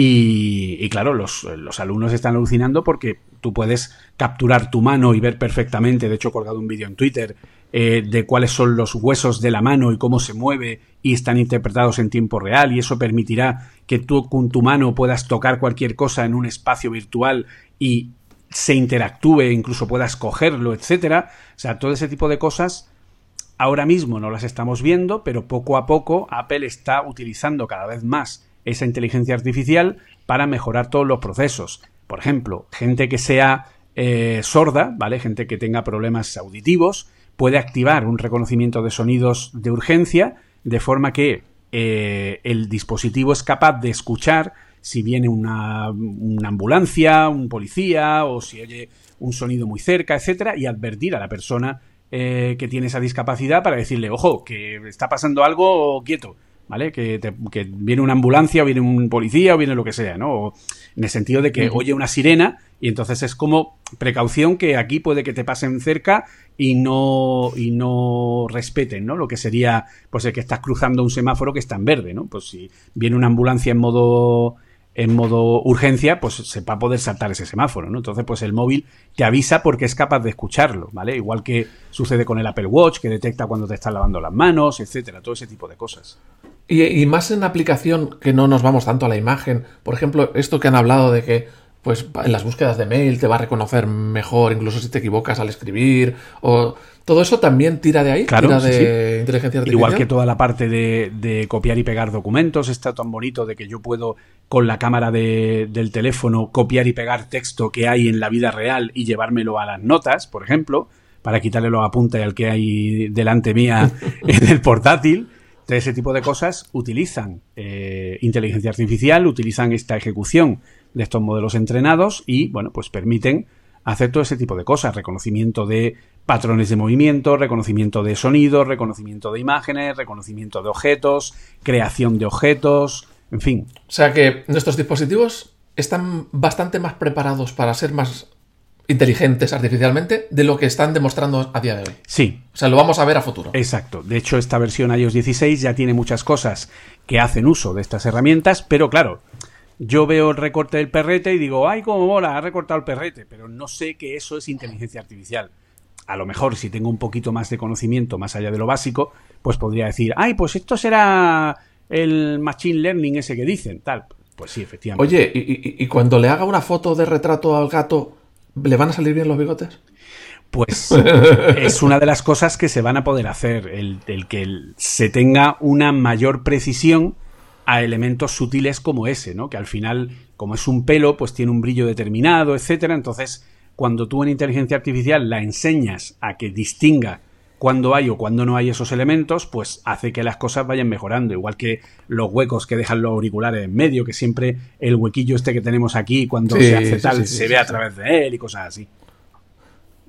Y, claro, los, alumnos están alucinando porque tú puedes capturar tu mano y ver perfectamente, de hecho he colgado un vídeo en Twitter, eh, de cuáles son los huesos de la mano y cómo se mueve y están interpretados en tiempo real y eso permitirá que tú con tu mano puedas tocar cualquier cosa en un espacio virtual y se interactúe, incluso puedas cogerlo, etcétera. O sea, todo ese tipo de cosas Ahora mismo no las estamos viendo, pero poco a poco Apple está utilizando cada vez más esa inteligencia artificial para mejorar todos los procesos. Por ejemplo, gente que sea eh, sorda, ¿vale? Gente que tenga problemas auditivos, puede activar un reconocimiento de sonidos de urgencia, de forma que eh, el dispositivo es capaz de escuchar si viene una, ambulancia, un policía, o si oye un sonido muy cerca, etcétera, y advertir a la persona eh, que tiene esa discapacidad para decirle, ojo, que está pasando algo quieto, ¿vale? Que, viene una ambulancia o viene un policía o viene lo que sea, ¿no? en el sentido de que oye una sirena y entonces es como precaución que aquí puede que te pasen cerca y no, y no respeten, ¿no? Lo que sería, pues el que estás cruzando un semáforo que está en verde, ¿no? Pues si viene una ambulancia en modo en modo urgencia, pues se va a poder saltar ese semáforo, ¿no? Entonces, pues el móvil te avisa porque es capaz de escucharlo, ¿vale? Igual que sucede con el Apple Watch, que detecta cuando te estás lavando las manos, etcétera, todo ese tipo de cosas. Y, más en aplicación que no nos vamos tanto a la imagen. Por ejemplo, esto que han hablado de que pues en las búsquedas de mail te va a reconocer mejor, incluso si te equivocas al escribir, o todo eso también tira de ahí, claro, tira de inteligencia artificial. Igual que toda la parte de, copiar y pegar documentos, está tan bonito de que yo puedo con la cámara del teléfono copiar y pegar texto que hay en la vida real y llevármelo a las notas, por ejemplo, para quitarle los apuntes al que hay delante mía <laughs> en el portátil ese tipo de cosas utilizan eh, inteligencia artificial, utilizan esta ejecución de estos modelos entrenados y, bueno, pues permiten hacer todo ese tipo de cosas, reconocimiento de patrones de movimiento, reconocimiento de sonidos, reconocimiento de imágenes, reconocimiento de objetos, creación de objetos, en fin. O sea que nuestros dispositivos están bastante más preparados para ser más inteligentes artificialmente de lo que están demostrando a día de hoy. Sí. O sea, lo vamos a ver a futuro. Exacto. De hecho, esta versión iOS 16 ya tiene muchas cosas que hacen uso de estas herramientas, pero claro, yo veo el recorte del perrete y digo, ay, cómo mola, ha recortado el perrete, pero no sé que eso es inteligencia artificial. A lo mejor, si tengo un poquito más de conocimiento más allá de lo básico, pues podría decir, ay, pues esto será el machine learning ese que dicen, tal. Pues sí, efectivamente. Oye, y cuando le haga una foto de retrato al gato, ¿Le van a salir bien los bigotes? Pues <laughs> es una de las cosas que se van a poder hacer, el, que se tenga una mayor precisión a elementos sutiles como ese, ¿no? Que al final, como es un pelo, pues tiene un brillo determinado, etcétera. Entonces, cuando tú en inteligencia artificial la enseñas a que distinga cuando hay o cuando no hay esos elementos, pues hace que las cosas vayan mejorando. Igual que los huecos que dejan los auriculares en medio, que siempre el huequillo este que tenemos aquí, cuando se hace tal, se ve a través de él y cosas así.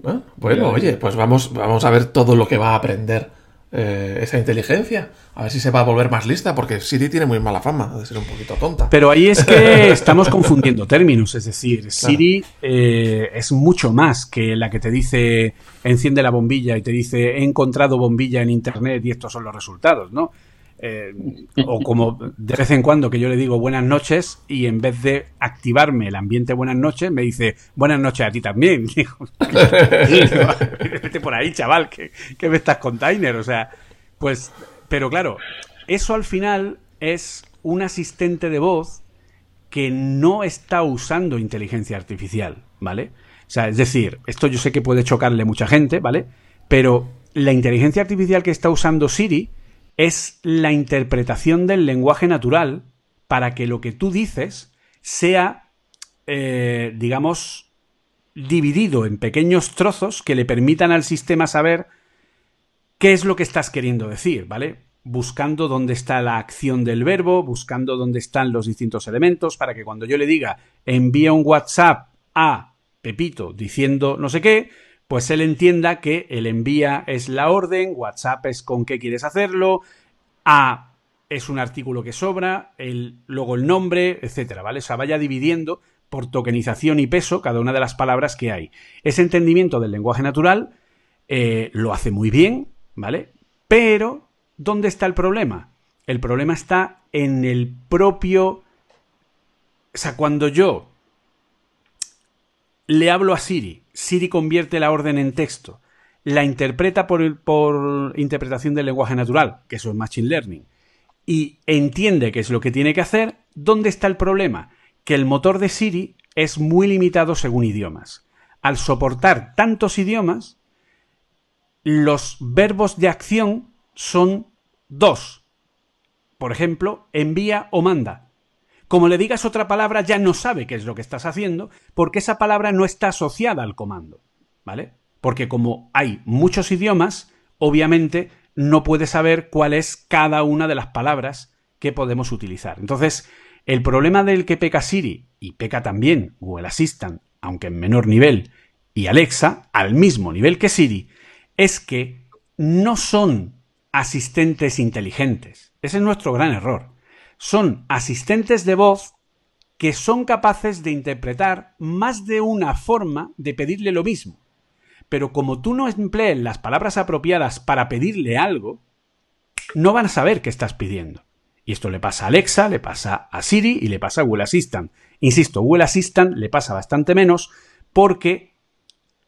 Ah, bueno, oye, pues vamos, vamos a ver todo lo que va a aprender eh, esa inteligencia. A ver si se va a volver más lista, porque Siri tiene muy mala fama de ser un poquito tonta. Pero ahí es que <laughs> estamos confundiendo términos, es decir, Siri eh, es mucho más que la que te dice enciende la bombilla y te dice he encontrado bombilla en internet y estos son los resultados, ¿no? Eh, o como de vez en cuando que yo le digo buenas noches y en vez de activarme el ambiente buenas noches, me dice buenas noches a ti también. <laughs> Vete por ahí, chaval, que, que me estás container. O sea, pues, pero claro, eso al final es un asistente de voz que no está usando inteligencia artificial, ¿vale? O sea, es decir, esto yo sé que puede chocarle mucha gente, ¿vale? Pero la inteligencia artificial que está usando Siri es la interpretación del lenguaje natural para que lo que tú dices sea, eh, digamos, dividido en pequeños trozos que le permitan al sistema saber qué es lo que estás queriendo decir, ¿vale? Buscando dónde está la acción del verbo, buscando dónde están los distintos elementos, para que cuando yo le diga envía un WhatsApp a Pepito diciendo no sé qué, pues él entienda que el envía es la orden, WhatsApp es con qué quieres hacerlo, A es un artículo que sobra, el, luego el nombre, etcétera, ¿vale? O sea, vaya dividiendo por tokenización y peso cada una de las palabras que hay. Ese entendimiento del lenguaje natural eh, lo hace muy bien, ¿vale? Pero, ¿dónde está el problema? El problema está en el propio... O sea, cuando yo le hablo a Siri Siri convierte la orden en texto, la interpreta por, por interpretación del lenguaje natural, que eso es Machine Learning, y entiende qué es lo que tiene que hacer, ¿dónde está el problema? Que el motor de Siri es muy limitado según idiomas. Al soportar tantos idiomas, los verbos de acción son dos. Por ejemplo, envía o manda. Como le digas otra palabra, ya no sabe qué es lo que estás haciendo, porque esa palabra no está asociada al comando. ¿Vale? Porque como hay muchos idiomas, obviamente no puede saber cuál es cada una de las palabras que podemos utilizar. Entonces, el problema del que peca Siri, y peca también Google Assistant, aunque en menor nivel, y Alexa, al mismo nivel que Siri, es que no son asistentes inteligentes. Ese es nuestro gran error. Son asistentes de voz que son capaces de interpretar más de una forma de pedirle lo mismo. Pero como tú no emplees las palabras apropiadas para pedirle algo, no van a saber qué estás pidiendo. Y esto le pasa a Alexa, le pasa a Siri y le pasa a Google Assistant. Insisto, Google Assistant le pasa bastante menos porque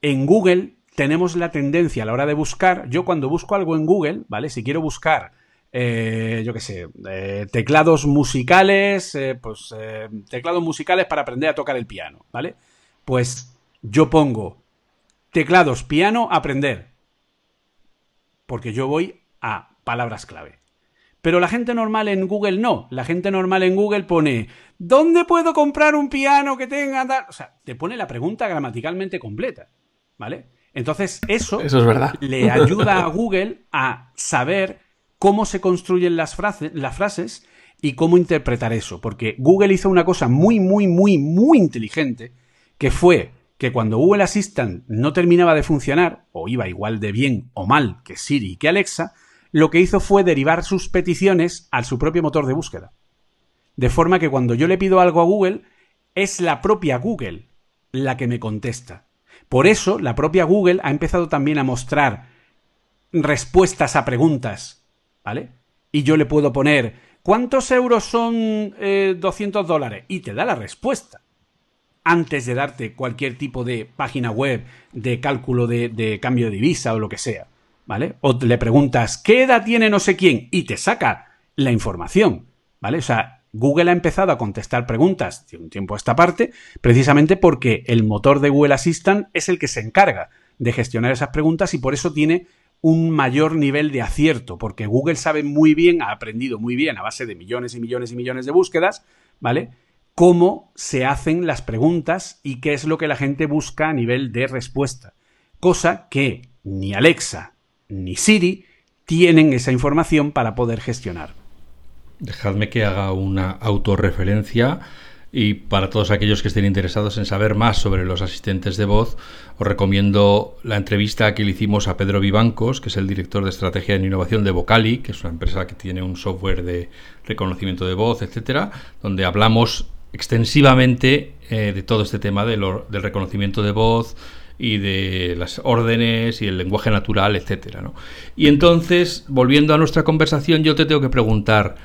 en Google tenemos la tendencia a la hora de buscar, yo cuando busco algo en Google, ¿vale? Si quiero buscar eh, yo qué sé, eh, teclados musicales, eh, pues teclados musicales para aprender a tocar el piano, ¿vale? Pues yo pongo teclados, piano, aprender. Porque yo voy a palabras clave. Pero la gente normal en Google no. La gente normal en Google pone ¿Dónde puedo comprar un piano que tenga O sea, te pone la pregunta gramaticalmente completa. ¿Vale? Entonces, eso, eso es verdad. le ayuda a Google a saber cómo se construyen las, frases y cómo interpretar eso. Porque Google hizo una cosa muy, muy, muy, muy inteligente, que fue que cuando Google Assistant no terminaba de funcionar, o iba igual de bien o mal que Siri y que Alexa, lo que hizo fue derivar sus peticiones a su propio motor de búsqueda. De forma que cuando yo le pido algo a Google, es la propia Google la que me contesta. Por eso, la propia Google ha empezado también a mostrar respuestas a preguntas ¿vale? Y yo le puedo poner, ¿cuántos euros son 200 eh, dólares? Y te da la respuesta. Antes de darte cualquier tipo de página web, de cálculo de, de cambio de divisa o lo que sea, ¿vale? O le preguntas, ¿qué edad tiene no sé quién? Y te saca la información, ¿vale? O sea, Google ha empezado a contestar preguntas de un tiempo a esta parte, precisamente porque el motor de Google Assistant es el que se encarga de gestionar esas preguntas y por eso tiene un mayor nivel de acierto, porque Google sabe muy bien, ha aprendido muy bien a base de millones y millones y millones de búsquedas, ¿vale? Cómo se hacen las preguntas y qué es lo que la gente busca a nivel de respuesta. Cosa que ni Alexa ni Siri tienen esa información para poder gestionar. Dejadme que haga una autorreferencia y para todos aquellos que estén interesados en saber más sobre los asistentes de voz, os recomiendo la entrevista que le hicimos a Pedro Vivancos, que es el director de estrategia e innovación de Vocali, que es una empresa que tiene un software de reconocimiento de voz, etcétera, donde hablamos extensivamente eh, de todo este tema del reconocimiento de voz y de las órdenes y el lenguaje natural, etcétera. Y entonces, volviendo a nuestra conversación, yo te tengo que preguntar,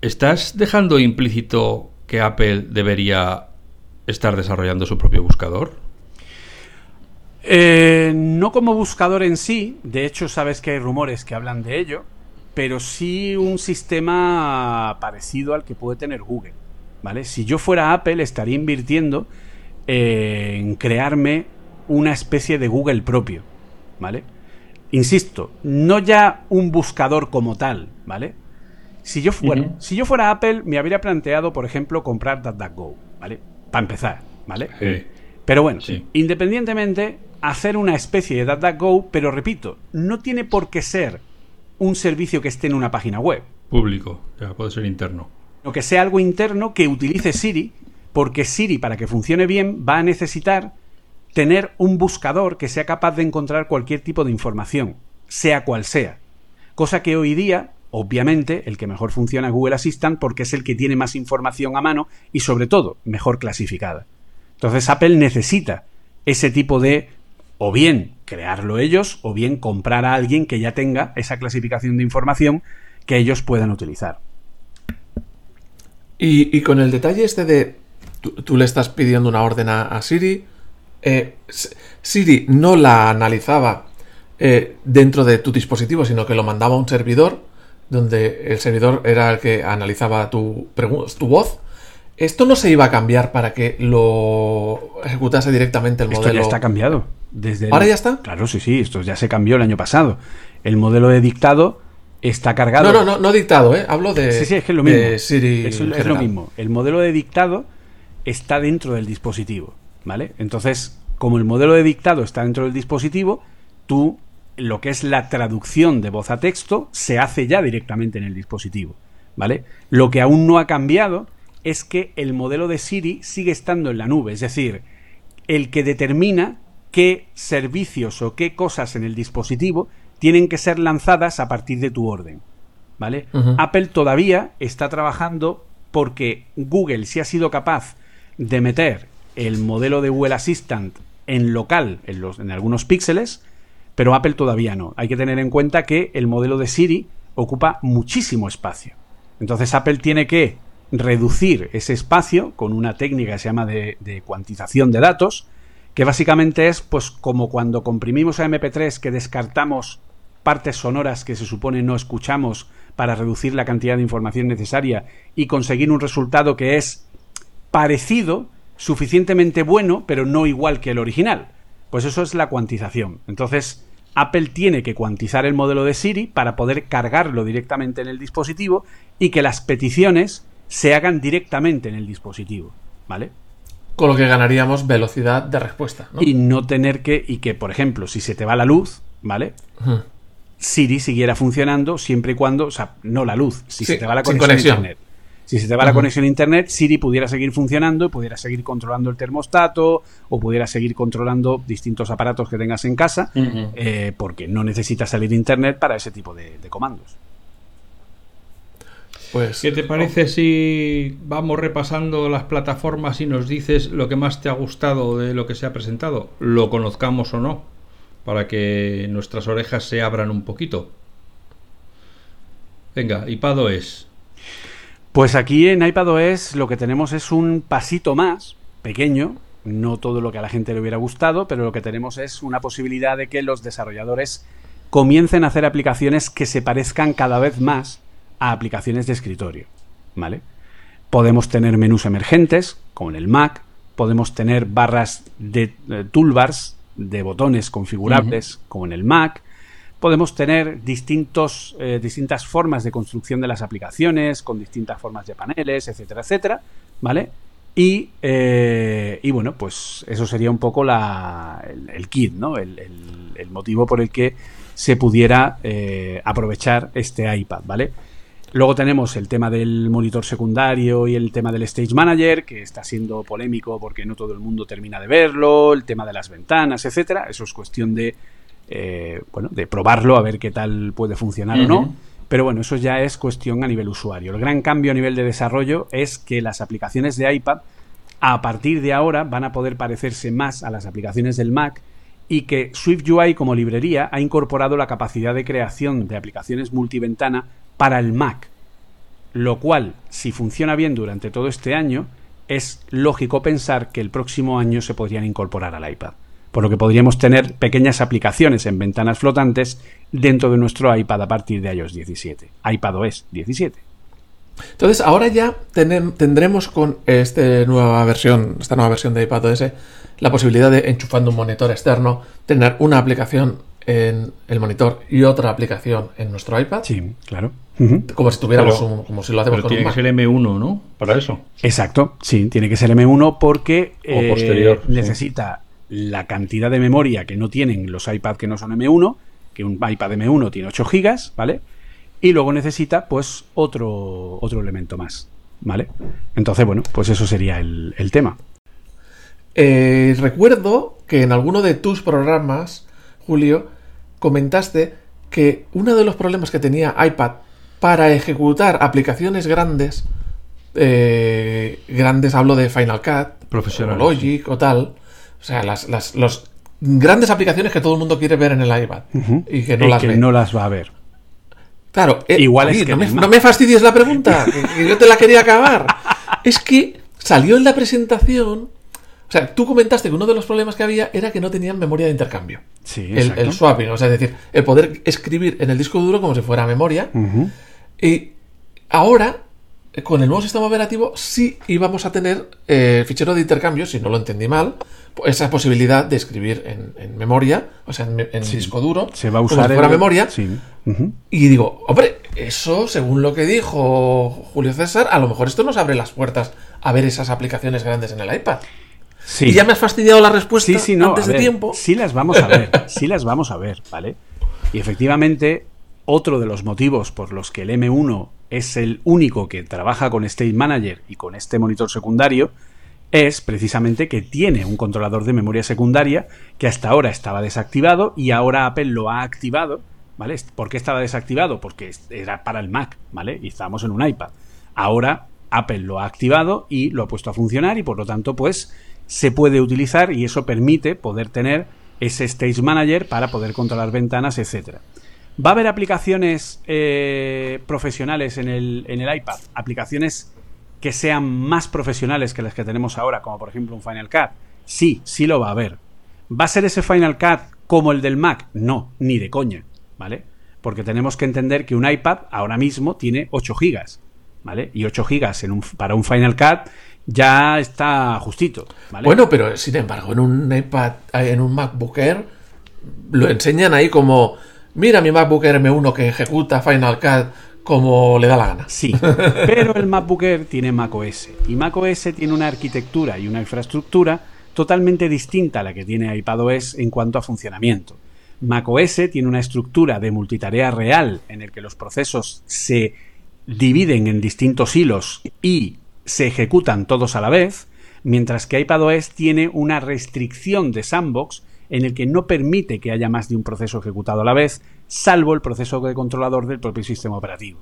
¿estás dejando implícito que Apple debería estar desarrollando su propio buscador? Eh, no como buscador en sí, de hecho sabes que hay rumores que hablan de ello, pero sí un sistema parecido al que puede tener Google. ¿Vale? Si yo fuera Apple estaría invirtiendo en crearme una especie de Google propio. ¿Vale? Insisto, no ya un buscador como tal, ¿vale? Si yo, si yo fuera Apple, me habría planteado, por ejemplo, comprar DuckDuckGo, ¿vale? Para empezar, ¿vale? Pero bueno, independientemente, hacer una especie de DuckDuckGo, pero repito, no tiene por qué ser un servicio que esté en una página web. Público, ya, puede ser interno. O que sea algo interno que utilice Siri, porque Siri, para que funcione bien, va a necesitar tener un buscador que sea capaz de encontrar cualquier tipo de información, sea cual sea. Cosa que hoy día Obviamente, el que mejor funciona es Google Assistant porque es el que tiene más información a mano y sobre todo mejor clasificada. Entonces Apple necesita ese tipo de o bien crearlo ellos o bien comprar a alguien que ya tenga esa clasificación de información que ellos puedan utilizar. Y, con el detalle este de tú, le estás pidiendo una orden a, Siri, eh, Siri no la analizaba eh, dentro de tu dispositivo, sino que lo mandaba a un servidor donde el servidor era el que analizaba tu, tu voz. Esto no se iba a cambiar para que lo ejecutase directamente el modelo. Esto ya está cambiado. Desde ¿Ahora ya está? Claro, sí, sí, esto ya se cambió el año pasado. El modelo de dictado está cargado. No, no, no, no dictado, ¿eh? Hablo de. Sí, sí, es que es lo mismo. Siri es, es lo mismo. El modelo de dictado está dentro del dispositivo, ¿vale? Entonces, como el modelo de dictado está dentro del dispositivo, tú lo que es la traducción de voz a texto se hace ya directamente en el dispositivo, ¿vale? Lo que aún no ha cambiado es que el modelo de Siri sigue estando en la nube, es decir, el que determina qué servicios o qué cosas en el dispositivo tienen que ser lanzadas a partir de tu orden. ¿Vale? Apple todavía está trabajando porque Google sí ha sido capaz de meter el modelo de Google Assistant en local, en, los, en algunos píxeles, pero Apple todavía no. Hay que tener en cuenta que el modelo de Siri ocupa muchísimo espacio. Entonces Apple tiene que reducir ese espacio con una técnica que se llama de, cuantización de datos, que básicamente es pues como cuando comprimimos a MP3 que descartamos partes sonoras que se supone no escuchamos para reducir la cantidad de información necesaria y conseguir un resultado que es parecido, suficientemente bueno, pero no igual que el original. Pues eso es la cuantización. Entonces, Apple tiene que cuantizar el modelo de Siri para poder cargarlo directamente en el dispositivo y que las peticiones se hagan directamente en el dispositivo. ¿Vale? Con lo que ganaríamos velocidad de respuesta. Y no tener que. Y que, por ejemplo, si se te va la luz, ¿vale? Siri siguiera funcionando siempre y cuando. O sea, no la luz, si se te va la conexión, a internet. Si se te va la conexión a internet, Siri pudiera seguir funcionando y pudiera seguir controlando el termostato o pudiera seguir controlando distintos aparatos que tengas en casa, eh, porque no necesitas salir de internet para ese tipo de, comandos. Pues, ¿Qué te parece si vamos repasando las plataformas y nos dices lo que más te ha gustado de lo que se ha presentado? Lo conozcamos o no, para que nuestras orejas se abran un poquito. Venga, es pues aquí en iPadOS lo que tenemos es un pasito más, pequeño, no todo lo que a la gente le hubiera gustado, pero lo que tenemos es una posibilidad de que los desarrolladores comiencen a hacer aplicaciones que se parezcan cada vez más a aplicaciones de escritorio, ¿vale? Podemos tener menús emergentes, como en el Mac, podemos tener barras de, toolbars de botones configurables, como en el Mac, podemos tener distintos, eh, distintas formas de construcción de las aplicaciones, con distintas formas de paneles, etcétera, etcétera, ¿vale? Y, eh, y bueno, pues eso sería un poco la, el, kit, ¿no? El, motivo por el que se pudiera eh, aprovechar este iPad, ¿vale? Luego tenemos el tema del monitor secundario y el tema del Stage Manager, que está siendo polémico porque no todo el mundo termina de verlo, el tema de las ventanas, etcétera. Eso es cuestión de eh, bueno, de probarlo, a ver qué tal puede funcionar o no. Pero bueno, eso ya es cuestión a nivel usuario. El gran cambio a nivel de desarrollo es que las aplicaciones de iPad a partir de ahora van a poder parecerse más a las aplicaciones del Mac y que SwiftUI como librería ha incorporado la capacidad de creación de aplicaciones multiventana para el Mac. Lo cual, si funciona bien durante todo este año, es lógico pensar que el próximo año se podrían incorporar al iPad por lo que podríamos tener pequeñas aplicaciones en ventanas flotantes dentro de nuestro iPad a partir de iOS 17, iPadOS 17. Entonces, ahora ya tendremos con esta nueva versión, esta nueva versión de iPadOS, la posibilidad de enchufando un monitor externo, tener una aplicación en el monitor y otra aplicación en nuestro iPad. Sí, claro. Como si tuviéramos un, como si lo hacemos con tiene que ser M1, ¿no? Para eso. Exacto, sí, tiene que ser M1 porque eh, necesita la cantidad de memoria que no tienen los iPad que no son M1, que un iPad M1 tiene 8 GB, ¿vale? Y luego necesita, pues, otro, otro elemento más, ¿vale? Entonces, bueno, pues eso sería el, tema. Eh, recuerdo que en alguno de tus programas, Julio, comentaste que uno de los problemas que tenía iPad para ejecutar aplicaciones grandes, eh, grandes hablo de Final Cut, Profesional, Logic o tal, o sea, las, las grandes aplicaciones que todo el mundo quiere ver en el iPad y que no, las, no las va a ver. Claro, eh, igual es que no me, fastidies la pregunta, que, yo te la quería acabar. <laughs> es que salió en la presentación. O sea, tú comentaste que uno de los problemas que había era que no tenían memoria de intercambio. Sí, el, el, swapping, o sea, es decir, el poder escribir en el disco duro como si fuera memoria. Y ahora con el nuevo sistema operativo sí íbamos a tener eh, fichero de intercambio, si no lo entendí mal, esa posibilidad de escribir en, memoria, o sea, en, disco duro, se va a usar como memoria. Y digo, hombre, eso, según lo que dijo Julio César, a lo mejor esto nos abre las puertas a ver esas aplicaciones grandes en el iPad. Sí. Y ya me has fastidiado la respuesta antes de tiempo. Sí las vamos a ver, <laughs> sí las vamos a ver, ¿vale? Y efectivamente, otro de los motivos por los que el M1 es el único que trabaja con State Manager y con este monitor secundario, es precisamente que tiene un controlador de memoria secundaria que hasta ahora estaba desactivado y ahora Apple lo ha activado ¿vale? ¿Por qué estaba desactivado? Porque era para el Mac, ¿vale? Y estábamos en un iPad. Ahora Apple lo ha activado y lo ha puesto a funcionar y por lo tanto, pues se puede utilizar y eso permite poder tener ese Stage Manager para poder controlar ventanas, etcétera. ¿Va a haber aplicaciones eh, profesionales en el, en el iPad? Aplicaciones que sean más profesionales que las que tenemos ahora, como por ejemplo un Final Cut. Sí, sí lo va a haber. ¿Va a ser ese Final Cut como el del Mac? No, ni de coña, ¿vale? Porque tenemos que entender que un iPad ahora mismo tiene 8 GB, ¿vale? Y 8 GB en un, para un Final Cut ya está justito. Bueno, pero sin embargo, en un iPad, en un MacBook Air, lo enseñan ahí como, mira mi MacBook Air M1 que ejecuta Final Cut como le da la gana. Sí, pero el MacBook Air tiene macOS y macOS tiene una arquitectura y una infraestructura totalmente distinta a la que tiene iPadOS en cuanto a funcionamiento. macOS tiene una estructura de multitarea real en el que los procesos se dividen en distintos hilos y se ejecutan todos a la vez, mientras que iPadOS tiene una restricción de sandbox en el que no permite que haya más de un proceso ejecutado a la vez, salvo el proceso de controlador del propio sistema operativo.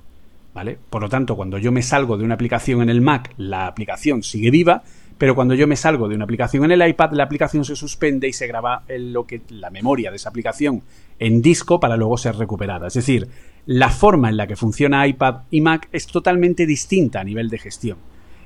¿Vale? Por lo tanto, cuando yo me salgo de una aplicación en el Mac, la aplicación sigue viva, pero cuando yo me salgo de una aplicación en el iPad, la aplicación se suspende y se graba en lo que la memoria de esa aplicación en disco para luego ser recuperada. Es decir, la forma en la que funciona iPad y Mac es totalmente distinta a nivel de gestión.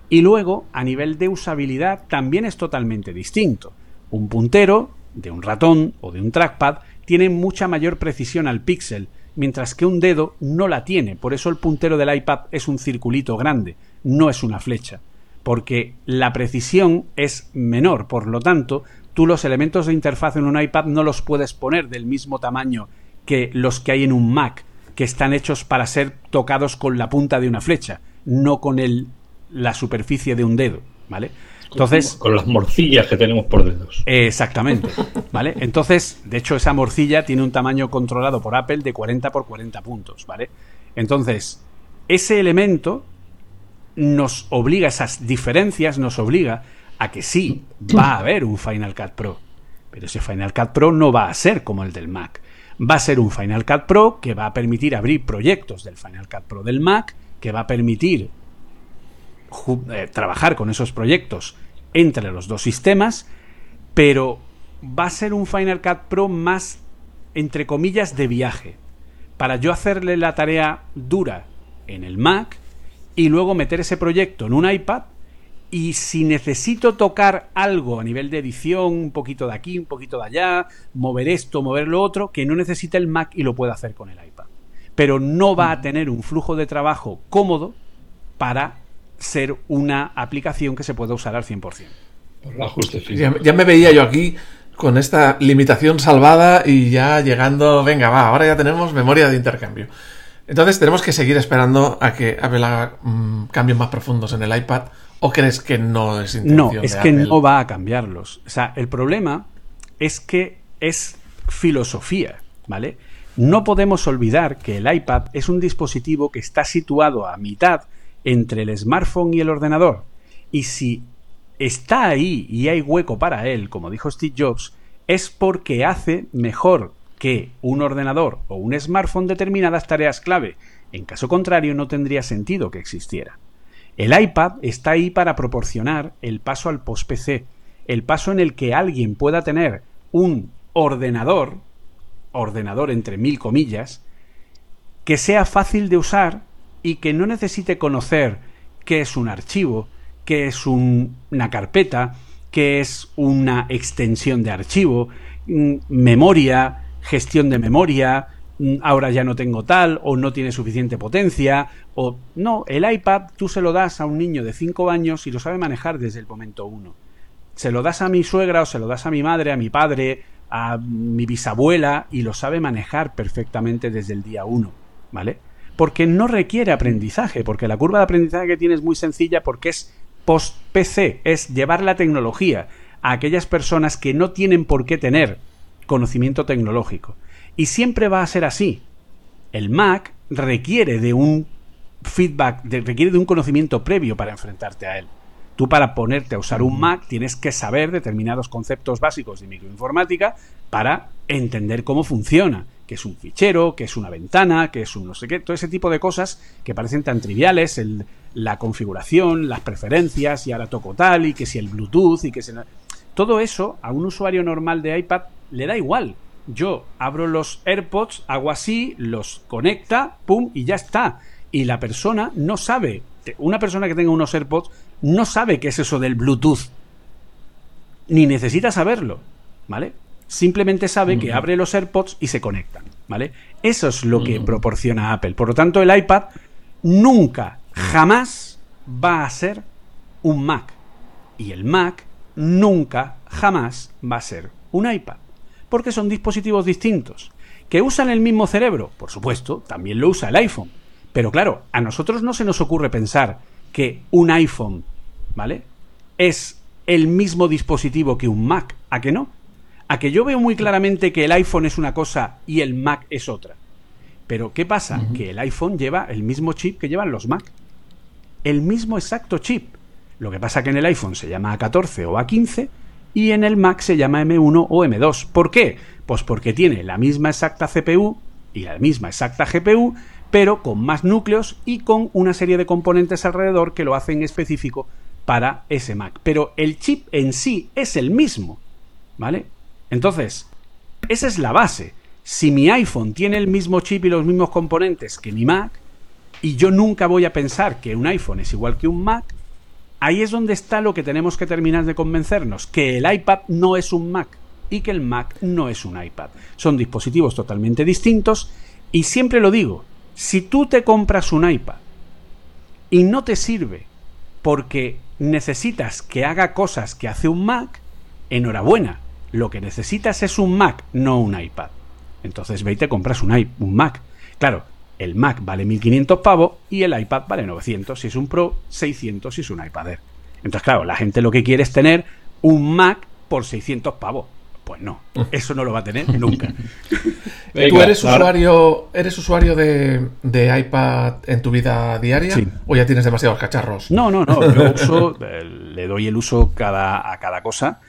Y luego, a nivel de usabilidad, también es totalmente distinto. Un puntero de un ratón o de un trackpad tiene mucha mayor precisión al píxel, mientras que un dedo no la tiene. Por eso el puntero del iPad es un circulito grande, no es una flecha. Porque la precisión es menor, por lo tanto, tú los elementos de interfaz en un iPad no los puedes poner del mismo tamaño que los que hay en un Mac, que están hechos para ser tocados con la punta de una flecha, no con el, la superficie de un dedo, ¿vale? Entonces, con las morcillas que tenemos por dedos. Exactamente. ¿Vale? Entonces, de hecho, esa morcilla tiene un tamaño controlado por Apple de 40 por 40 puntos, ¿vale? Entonces, ese elemento nos obliga, esas diferencias nos obliga a que sí, va a haber un Final Cut Pro. Pero ese Final Cut Pro no va a ser como el del Mac. Va a ser un Final Cut Pro que va a permitir abrir proyectos del Final Cut Pro del Mac, que va a permitir eh, trabajar con esos proyectos entre los dos sistemas, pero va a ser un Final Cut Pro más, entre comillas, de viaje. Para yo hacerle la tarea dura en el Mac y luego meter ese proyecto en un iPad y si necesito tocar algo a nivel de edición, un poquito de aquí, un poquito de allá, mover esto, mover lo otro, que no necesite el Mac y lo pueda hacer con el iPad. Pero no va a tener un flujo de trabajo cómodo para ser una aplicación que se pueda usar al 100%. ya, ya me veía yo aquí con esta limitación salvada y ya llegando, venga, va, ahora ya tenemos memoria de intercambio. Entonces tenemos que seguir esperando a que Apple haga mm, cambios más profundos en el iPad o crees que no es intención No, es que no va a cambiarlos. O sea, el problema es que es filosofía, ¿vale? No podemos olvidar que el iPad es un dispositivo que está situado a mitad entre el smartphone y el ordenador. Y si está ahí y hay hueco para él, como dijo Steve Jobs, es porque hace mejor que un ordenador o un smartphone determinadas tareas clave. En caso contrario, no tendría sentido que existiera. El iPad está ahí para proporcionar el paso al post-PC, el paso en el que alguien pueda tener un ordenador, ordenador entre mil comillas, que sea fácil de usar y que no necesite conocer qué es un archivo, qué es una carpeta, qué es una extensión de archivo, mm, memoria, gestión de memoria, mm, ahora ya no tengo tal, o no tiene suficiente potencia, o no, el iPad tú se lo das a un niño de 5 años y lo sabe manejar desde el momento 1. Se lo das a mi suegra o se lo das a mi madre, a mi padre, a mi bisabuela y lo sabe manejar perfectamente desde el día 1, ¿vale? Porque no requiere aprendizaje, porque la curva de aprendizaje que tiene es muy sencilla porque es post-PC, es llevar la tecnología a aquellas personas que no tienen por qué tener conocimiento tecnológico. Y siempre va a ser así. El Mac requiere de un feedback, requiere de un conocimiento previo para enfrentarte a él. Tú para ponerte a usar un Mac tienes que saber determinados conceptos básicos de microinformática para entender cómo funciona que es un fichero, que es una ventana, que es un no sé qué, todo ese tipo de cosas que parecen tan triviales, la configuración, las preferencias, y ahora toco tal, y que si el Bluetooth, y que si... Todo eso a un usuario normal de iPad le da igual. Yo abro los AirPods, hago así, los conecta, pum, y ya está. Y la persona no sabe, una persona que tenga unos AirPods no sabe qué es eso del Bluetooth. Ni necesita saberlo, ¿vale? Simplemente sabe que abre los AirPods y se conectan, ¿vale? Eso es lo que proporciona Apple. Por lo tanto, el iPad nunca, jamás va a ser un Mac. Y el Mac nunca, jamás va a ser un iPad. Porque son dispositivos distintos. ¿Que usan el mismo cerebro? Por supuesto, también lo usa el iPhone. Pero claro, a nosotros no se nos ocurre pensar que un iPhone, ¿vale? Es el mismo dispositivo que un Mac. ¿A que no? A que yo veo muy claramente que el iPhone es una cosa y el Mac es otra. Pero ¿qué pasa? Que el iPhone lleva el mismo chip que llevan los Mac. El mismo exacto chip. Lo que pasa que en el iPhone se llama A14 o A15 y en el Mac se llama M1 o M2. ¿Por qué? Pues porque tiene la misma exacta CPU y la misma exacta GPU, pero con más núcleos y con una serie de componentes alrededor que lo hacen específico para ese Mac. Pero el chip en sí es el mismo. ¿Vale? Entonces, esa es la base. Si mi iPhone tiene el mismo chip y los mismos componentes que mi Mac, y yo nunca voy a pensar que un iPhone es igual que un Mac, ahí es donde está lo que tenemos que terminar de convencernos, que el iPad no es un Mac y que el Mac no es un iPad. Son dispositivos totalmente distintos y siempre lo digo, si tú te compras un iPad y no te sirve porque necesitas que haga cosas que hace un Mac, enhorabuena, lo que necesitas es un Mac, no un iPad. Entonces ve y te compras un, un Mac. Claro, el Mac vale 1500 pavos y el iPad vale 900 si es un Pro, 600 si es un iPad Air. Entonces, claro, la gente lo que quiere es tener un Mac por 600 pavos. Pues no, <laughs> eso no lo va a tener nunca. <laughs> ¿Tú eres usuario, eres usuario de, iPad en tu vida diaria o ya tienes demasiados cacharros? No, no, no. Yo uso, eh, le doy el uso cada, a cada cosa.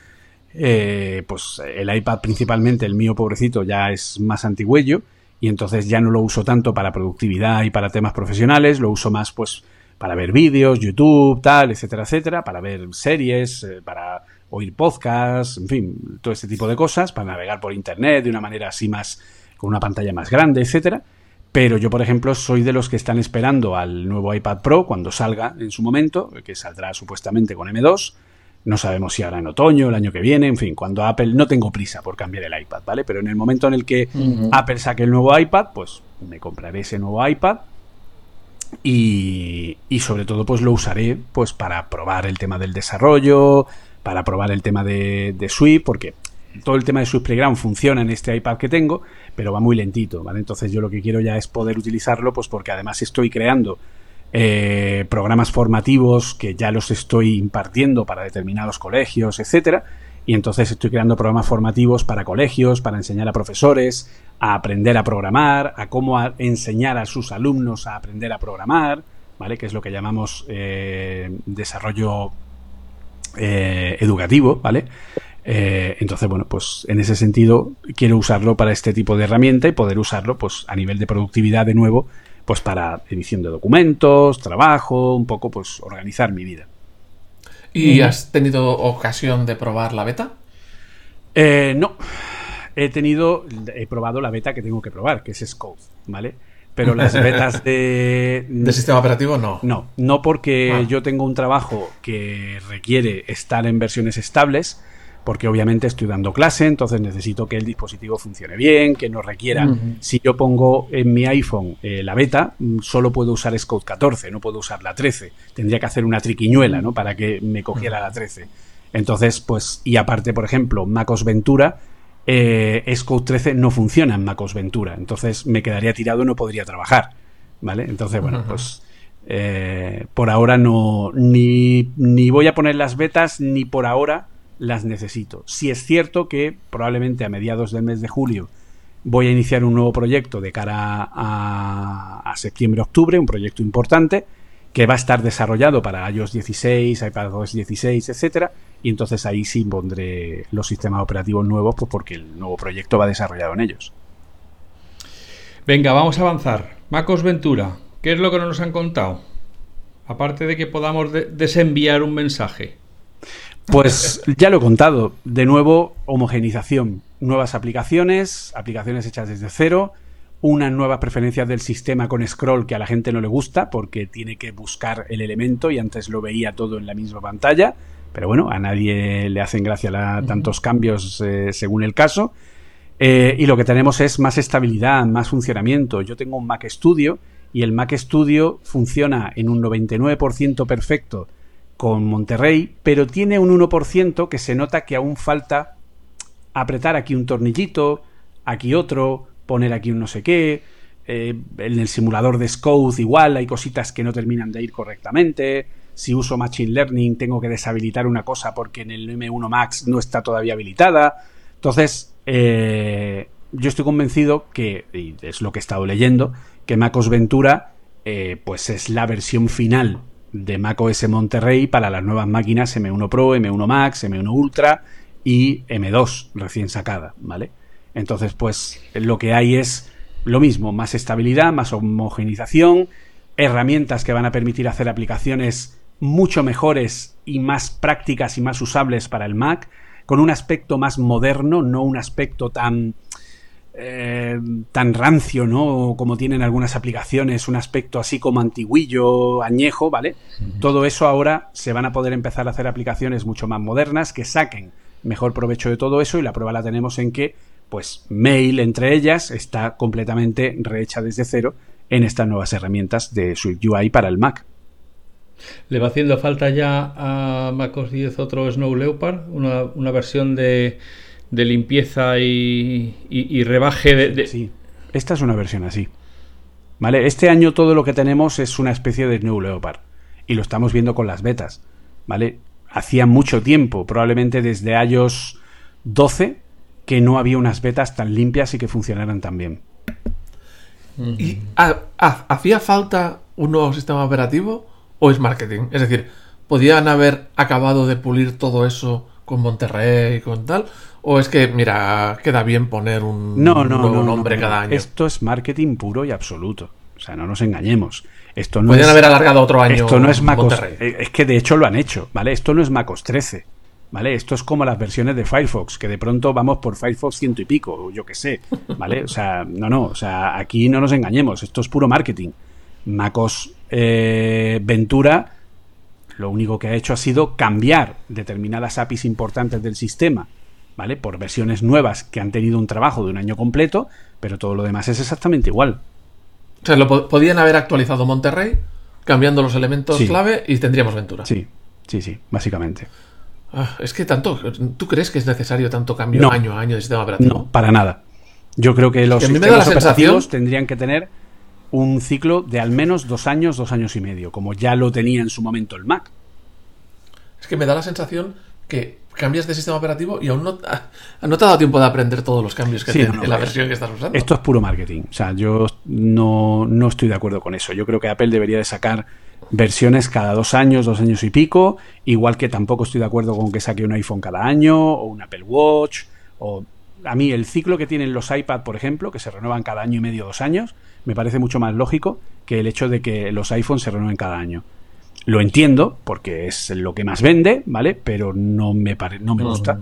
Eh, pues el iPad principalmente, el mío pobrecito, ya es más antigüello y entonces ya no lo uso tanto para productividad y para temas profesionales, lo uso más pues para ver vídeos, YouTube, tal, etcétera, etcétera, para ver series, eh, para oír podcasts, en fin, todo este tipo de cosas, para navegar por internet de una manera así más, con una pantalla más grande, etcétera. Pero yo, por ejemplo, soy de los que están esperando al nuevo iPad Pro cuando salga en su momento, que saldrá supuestamente con M2, no sabemos si ahora en otoño, el año que viene, en fin, cuando Apple, no tengo prisa por cambiar el iPad, ¿vale? Pero en el momento en el que Apple saque el nuevo iPad, pues me compraré ese nuevo iPad y, y, sobre todo pues lo usaré pues para probar el tema del desarrollo, para probar el tema de, de Swift, porque todo el tema de Swift Playground funciona en este iPad que tengo, pero va muy lentito, ¿vale? Entonces yo lo que quiero ya es poder utilizarlo, pues porque además estoy creando eh, programas formativos que ya los estoy impartiendo para determinados colegios, etcétera. Y entonces estoy creando programas formativos para colegios, para enseñar a profesores a aprender a programar, a cómo enseñar a sus alumnos a aprender a programar, ¿vale? Que es lo que llamamos eh, desarrollo eh, educativo, ¿vale? entonces, bueno, pues en ese sentido quiero usarlo para este tipo de herramienta y poder usarlo, pues a nivel de productividad de nuevo pues para edición de documentos, trabajo, un poco pues organizar mi vida. ¿Y has tenido ocasión de probar la beta? Eh, no, he tenido, he probado la beta que tengo que probar, que es Scope, ¿vale? Pero las <laughs> betas de... ¿De sistema operativo no? No, no porque ah. yo tengo un trabajo que requiere estar en versiones estables, porque obviamente estoy dando clase, entonces necesito que el dispositivo funcione bien, que no requiera. Si yo pongo en mi iPhone eh, la beta, mm, solo puedo usar Scout 14, no puedo usar la 13. Tendría que hacer una triquiñuela, ¿no? Para que me cogiera la 13. Entonces, pues, y aparte, por ejemplo, MacOS Ventura, eh, Scout 13 no funciona en MacOS Ventura. Entonces me quedaría tirado y no podría trabajar. ¿Vale? Entonces, bueno, pues. Eh, por ahora no. Ni, ni voy a poner las betas, ni por ahora las necesito. Si es cierto que probablemente a mediados del mes de julio voy a iniciar un nuevo proyecto de cara a, septiembre-octubre, un proyecto importante que va a estar desarrollado para iOS 16, iPadOS 16, etcétera, y entonces ahí sí pondré los sistemas operativos nuevos, pues porque el nuevo proyecto va desarrollado en ellos. Venga, vamos a avanzar. Macos Ventura, ¿qué es lo que no nos han contado? Aparte de que podamos desenviar un mensaje. Pues ya lo he contado. De nuevo, homogenización. Nuevas aplicaciones, aplicaciones hechas desde cero, unas nuevas preferencias del sistema con scroll que a la gente no le gusta porque tiene que buscar el elemento y antes lo veía todo en la misma pantalla. Pero bueno, a nadie le hacen gracia tantos cambios eh, según el caso. Eh, y lo que tenemos es más estabilidad, más funcionamiento. Yo tengo un Mac Studio y el Mac Studio funciona en un 99% perfecto con Monterrey, pero tiene un 1% que se nota que aún falta apretar aquí un tornillito, aquí otro, poner aquí un no sé qué. Eh, en el simulador de Scout igual hay cositas que no terminan de ir correctamente. Si uso Machine Learning tengo que deshabilitar una cosa porque en el M1 Max no está todavía habilitada. Entonces, eh, yo estoy convencido que, y es lo que he estado leyendo, que MacOS Ventura eh, pues es la versión final de macOS Monterrey para las nuevas máquinas M1 Pro, M1 Max, M1 Ultra y M2 recién sacada, ¿vale? Entonces, pues lo que hay es lo mismo, más estabilidad, más homogenización, herramientas que van a permitir hacer aplicaciones mucho mejores y más prácticas y más usables para el Mac, con un aspecto más moderno, no un aspecto tan eh, tan rancio, ¿no? Como tienen algunas aplicaciones, un aspecto así como antiguillo, añejo, ¿vale? Todo eso ahora se van a poder empezar a hacer aplicaciones mucho más modernas que saquen mejor provecho de todo eso y la prueba la tenemos en que, pues, Mail entre ellas está completamente rehecha desde cero en estas nuevas herramientas de Swift UI para el Mac. ¿Le va haciendo falta ya a MacOS 10 otro Snow Leopard? una versión de de limpieza y, rebaje de, Sí, esta es una versión así. ¿Vale? Este año todo lo que tenemos es una especie de New Leopard. Y lo estamos viendo con las betas. ¿Vale? Hacía mucho tiempo, probablemente desde iOS 12, que no había unas betas tan limpias y que funcionaran tan bien. ¿Y hacía falta un nuevo sistema operativo o es marketing? Es decir, ¿podían haber acabado de pulir todo eso con Monterrey y con tal? ¿O es que, mira, queda bien poner un no, no, nuevo no, nombre cada año? Esto es marketing puro y absoluto. O sea, no nos engañemos. Esto no Podrían haber alargado otro año. Esto no es MacOS. Eh, es que de hecho lo han hecho, ¿vale? Esto no es MacOS 13. ¿Vale? Esto es como las versiones de Firefox, que de pronto vamos por Firefox ciento y pico, yo qué sé, ¿vale? O sea, no, no, o sea, aquí no nos engañemos, esto es puro marketing. MacOS eh, Ventura lo único que ha hecho ha sido cambiar determinadas APIs importantes del sistema ¿vale? Por versiones nuevas que han tenido un trabajo de un año completo, pero todo lo demás es exactamente igual. O sea, lo podían haber actualizado Monterrey, cambiando los elementos clave y tendríamos Ventura. Sí, sí, sí, básicamente. Ah, es que tanto, ¿tú crees que es necesario tanto cambio año a año de sistema operativo? No, para nada. Yo creo que los sistemas operativos tendrían que tener un ciclo de al menos dos años, dos años y medio, como ya lo tenía en su momento el Mac. Es que me da la sensación que cambias de sistema operativo y aún no, no te ha dado tiempo de aprender todos los cambios que tiene en la versión que estás usando. Esto es puro marketing. O sea, yo no, no estoy de acuerdo con eso. Yo creo que Apple debería de sacar versiones cada dos años, dos años y pico, igual que tampoco estoy de acuerdo con que saque un iPhone cada año o un Apple Watch o a mí el ciclo que tienen los iPad, por ejemplo, que se renuevan cada año y medio, dos años, me parece mucho más lógico que el hecho de que los iPhones se renueven cada año. Lo entiendo, porque es lo que más vende, ¿vale? Pero no me, pare no me gusta.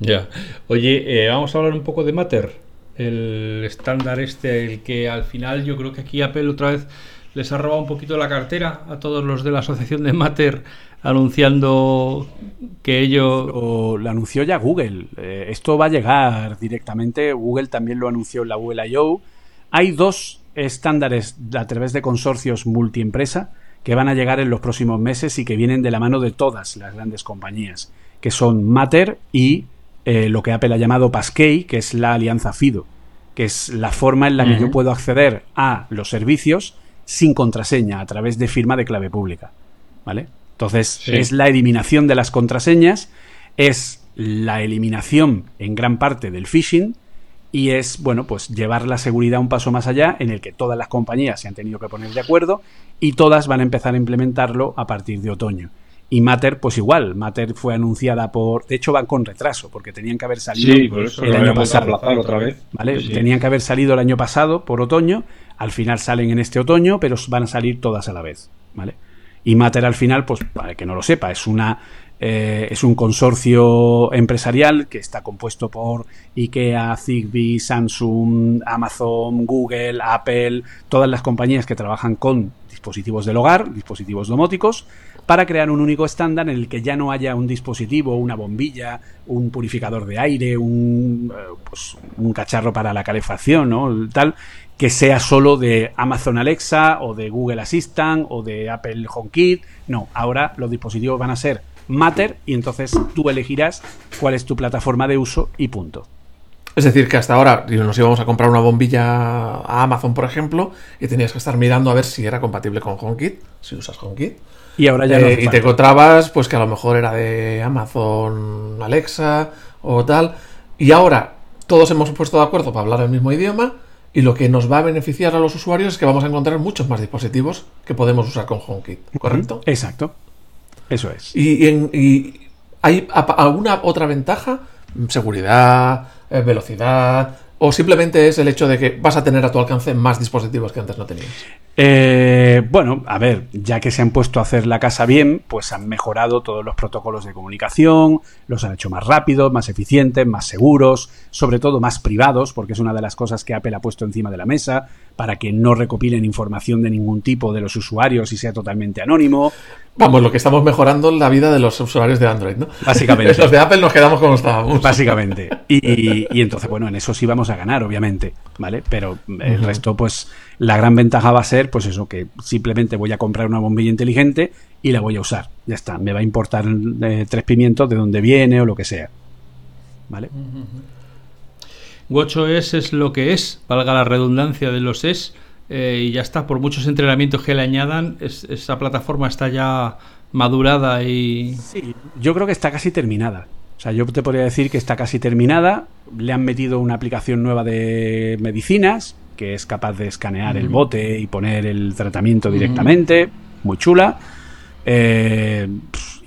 Ya. Oye, eh, vamos a hablar un poco de Matter. El estándar este, el que al final yo creo que aquí Apple otra vez les ha robado un poquito la cartera a todos los de la asociación de Matter anunciando que ello... O lo anunció ya Google. Eh, esto va a llegar directamente. Google también lo anunció en la Google I.O. Hay dos estándares a través de consorcios multiempresa que van a llegar en los próximos meses y que vienen de la mano de todas las grandes compañías, que son Matter y eh, lo que Apple ha llamado Passkey, que es la alianza FIDO, que es la forma en la que yo puedo acceder a los servicios sin contraseña, a través de firma de clave pública. ¿Vale? Entonces, es la eliminación de las contraseñas, es la eliminación en gran parte del phishing y es, bueno, pues llevar la seguridad un paso más allá en el que todas las compañías se han tenido que poner de acuerdo y todas van a empezar a implementarlo a partir de otoño. Y Matter, pues igual, Matter fue anunciada por. De hecho, van con retraso, porque tenían que haber salido el año pasado. Otra vez. ¿vale? Tenían que haber salido el año pasado por otoño, al final salen en este otoño, pero van a salir todas a la vez. ¿vale? Y Matter al final, pues para que no lo sepa, es una eh, es un consorcio empresarial que está compuesto por IKEA, Zigbee, Samsung, Amazon, Google, Apple, todas las compañías que trabajan con dispositivos del hogar, dispositivos domóticos, para crear un único estándar en el que ya no haya un dispositivo, una bombilla, un purificador de aire, un, eh, pues, un cacharro para la calefacción, ¿no? Tal, que sea solo de Amazon Alexa o de Google Assistant o de Apple HomeKit. No, ahora los dispositivos van a ser Matter y entonces tú elegirás cuál es tu plataforma de uso y punto. Es decir, que hasta ahora nos íbamos a comprar una bombilla a Amazon, por ejemplo, y tenías que estar mirando a ver si era compatible con HomeKit, si usas HomeKit. Y ahora ya no eh, Y te encontrabas, pues que a lo mejor era de Amazon Alexa o tal. Y ahora todos hemos puesto de acuerdo para hablar el mismo idioma. Y lo que nos va a beneficiar a los usuarios es que vamos a encontrar muchos más dispositivos que podemos usar con HomeKit, ¿correcto? Exacto. Eso es. ¿Y, hay alguna otra ventaja? Seguridad, eh, velocidad, ¿O simplemente es el hecho de que vas a tener a tu alcance más dispositivos que antes no tenías? Eh, bueno, a ver, ya que se han puesto a hacer la casa bien, pues han mejorado todos los protocolos de comunicación, los han hecho más rápidos, más eficientes, más seguros, sobre todo más privados, porque es una de las cosas que Apple ha puesto encima de la mesa, para que no recopilen información de ningún tipo de los usuarios y sea totalmente anónimo. Vamos, lo que estamos mejorando la vida de los usuarios de Android, ¿no? Básicamente. <laughs> los de Apple nos quedamos como estábamos. Básicamente. <laughs> Y, entonces, bueno, en eso sí vamos a ganar, obviamente, ¿vale? Pero el resto, pues, la gran ventaja va a ser, pues eso, que simplemente voy a comprar una bombilla inteligente y la voy a usar. Ya está. Me va a importar eh, tres pimientos de dónde viene o lo que sea. ¿Vale? WatchOS es lo que es, valga la redundancia de los es, eh, y ya está, por muchos entrenamientos que le añadan, esa plataforma está ya madurada y... Sí, yo creo que está casi terminada. O sea, yo te podría decir que está casi terminada. Le han metido una aplicación nueva de medicinas que es capaz de escanear el bote y poner el tratamiento directamente. Muy chula. Eh,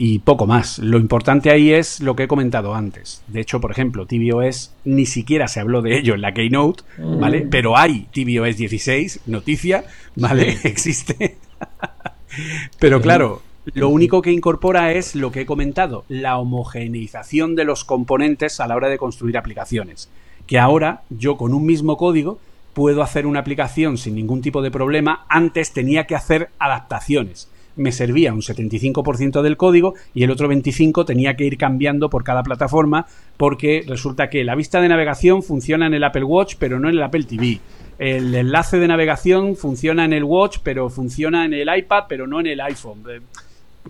y poco más. Lo importante ahí es lo que he comentado antes. De hecho, por ejemplo, tvOS ni siquiera se habló de ello en la Keynote, ¿vale? Mm. Pero hay tvOS 16, noticia, ¿vale? <laughs> Existe. Pero claro, lo único que incorpora es lo que he comentado, la homogeneización de los componentes a la hora de construir aplicaciones. Que ahora yo con un mismo código puedo hacer una aplicación sin ningún tipo de problema. Antes tenía que hacer adaptaciones me servía un 75% del código y el otro 25% tenía que ir cambiando por cada plataforma porque resulta que la vista de navegación funciona en el Apple Watch pero no en el Apple TV. El enlace de navegación funciona en el Watch pero funciona en el iPad pero no en el iPhone. Eh,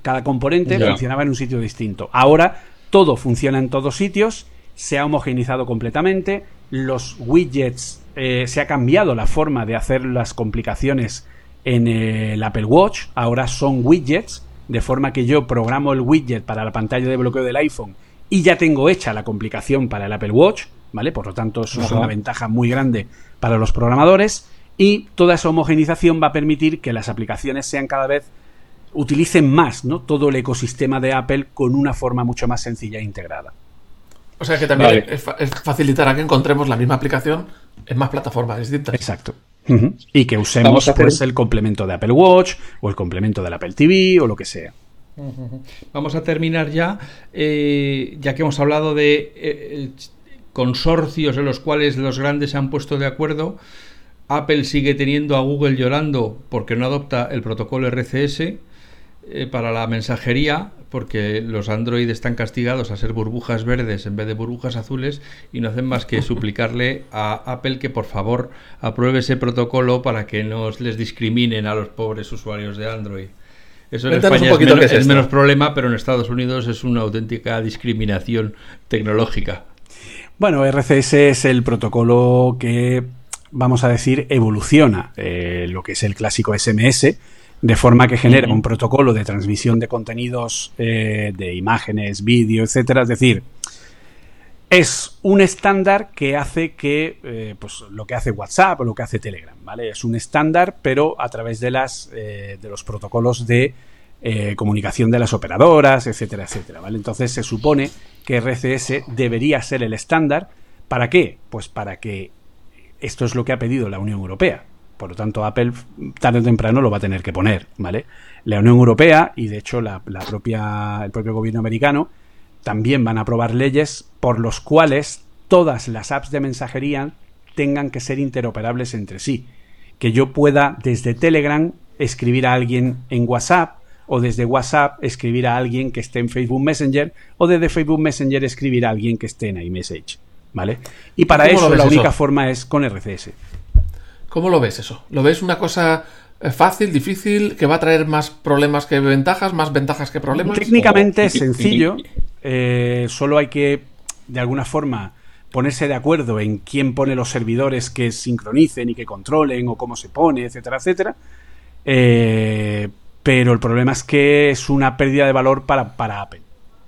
cada componente funcionaba en un sitio distinto. Ahora todo funciona en todos sitios, se ha homogenizado completamente, los widgets, eh, se ha cambiado la forma de hacer las complicaciones en el Apple Watch, ahora son widgets, de forma que yo programo el widget para la pantalla de bloqueo del iPhone y ya tengo hecha la complicación para el Apple Watch, ¿vale? Por lo tanto, eso es una ventaja muy grande para los programadores y toda esa homogenización va a permitir que las aplicaciones sean cada vez utilicen más, ¿no? Todo el ecosistema de Apple con una forma mucho más sencilla e integrada. O sea que también es, facilitará que encontremos la misma aplicación en más plataformas distintas. Exacto. Y que usemos pues, el complemento de Apple Watch o el complemento del Apple TV o lo que sea. Vamos a terminar ya, eh, ya que hemos hablado de eh, consorcios en los cuales los grandes se han puesto de acuerdo. Apple sigue teniendo a Google llorando porque no adopta el protocolo RCS eh, para la mensajería, porque los Android están castigados a ser burbujas verdes en vez de burbujas azules y no hacen más que <laughs> suplicarle a Apple que por favor apruebe ese protocolo para que no les discriminen a los pobres usuarios de Android. Eso en España es, menos, problema, pero en Estados Unidos es una auténtica discriminación tecnológica. Bueno, RCS es el protocolo que, vamos a decir, evoluciona eh, lo que es el clásico SMS de forma que genera un protocolo de transmisión de contenidos, eh, de imágenes, vídeo, etcétera. Es decir, es un estándar que hace que, eh, pues lo que hace WhatsApp o lo que hace Telegram, ¿vale? Es un estándar, pero a través de las, eh, de los protocolos de eh, comunicación de las operadoras, etcétera, etcétera, ¿vale? Entonces se supone que RCS debería ser el estándar. ¿Para qué? Pues para que esto es lo que ha pedido la Unión Europea. Por lo tanto, Apple tarde o temprano lo va a tener que poner, ¿vale? La Unión Europea y de hecho la, propia, el propio gobierno americano también van a aprobar leyes por los cuales todas las apps de mensajería tengan que ser interoperables entre sí. Que yo pueda desde Telegram escribir a alguien en WhatsApp o desde WhatsApp escribir a alguien que esté en Facebook Messenger o desde Facebook Messenger escribir a alguien que esté en iMessage. ¿Vale? Y para eso la única forma es con RCS. ¿Cómo lo ves eso? ¿Lo ves una cosa eh, fácil, difícil, que va a traer más problemas que ventajas, más ventajas que problemas? Técnicamente es sencillo. Eh, solo hay que, de alguna forma, ponerse de acuerdo en quién pone los servidores que sincronicen y que controlen o cómo se pone, etcétera, etcétera. Eh, pero el problema es que es una pérdida de valor para, para Apple.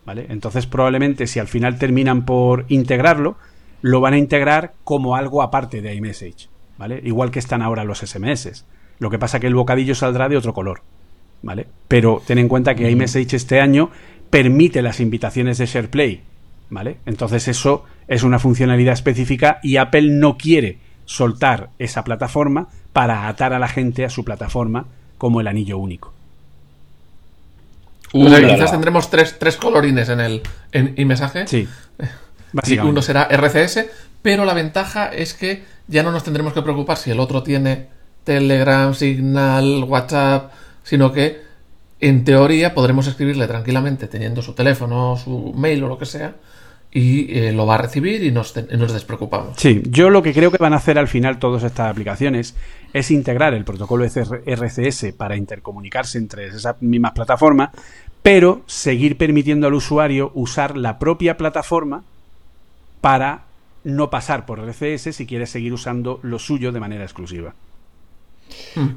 ¿vale? Entonces probablemente si al final terminan por integrarlo, lo van a integrar como algo aparte de iMessage. ¿Vale? Igual que están ahora los SMS. Lo que pasa que el bocadillo saldrá de otro color. ¿vale? Pero ten en cuenta que iMessage este año permite las invitaciones de SharePlay. ¿vale? Entonces eso es una funcionalidad específica y Apple no quiere soltar esa plataforma para atar a la gente a su plataforma como el anillo único quizás tendremos tres, tres, colorines en el en mensaje. Sí. uno será RCS, pero la ventaja es que ya no nos tendremos que preocupar si el otro tiene Telegram, Signal, WhatsApp, sino que en teoría podremos escribirle tranquilamente teniendo su teléfono, su mail o lo que sea, y eh, lo va a recibir y nos, nos, despreocupamos. Sí, yo lo que creo que van a hacer al final todas estas aplicaciones es integrar el protocolo RCS para intercomunicarse entre esas mismas plataformas, pero seguir permitiendo al usuario usar la propia plataforma para no pasar por RCS si quiere seguir usando lo suyo de manera exclusiva.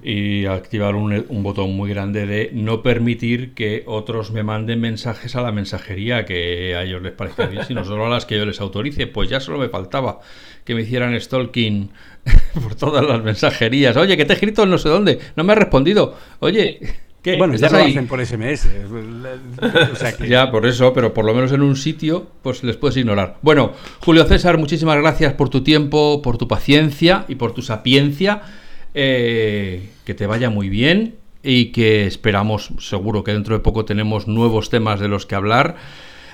Y activar un, botón muy grande de no permitir que otros me manden mensajes a la mensajería que a ellos les parezca bien, sino solo a las que yo les autorice. Pues ya solo me faltaba que me hicieran stalking <laughs> por todas las mensajerías. Oye, que te he escrito no sé dónde, no me has respondido. Oye, ¿qué? Bueno, ya lo hacen por SMS. Ya, por eso, pero por lo menos en un sitio, pues les puedes ignorar. Bueno, Julio César, muchísimas gracias por tu tiempo, por tu paciencia y por tu sapiencia. Eh, que te vaya muy bien y que esperamos, seguro que dentro de poco tenemos nuevos temas de los que hablar.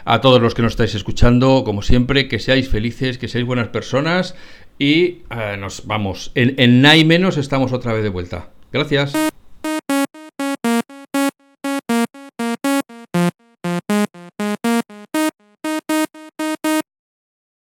A todos los que nos estáis escuchando, como siempre, que seáis felices, que seáis buenas personas y eh, nos vamos. En, en Nai menos estamos otra vez de vuelta. Gracias.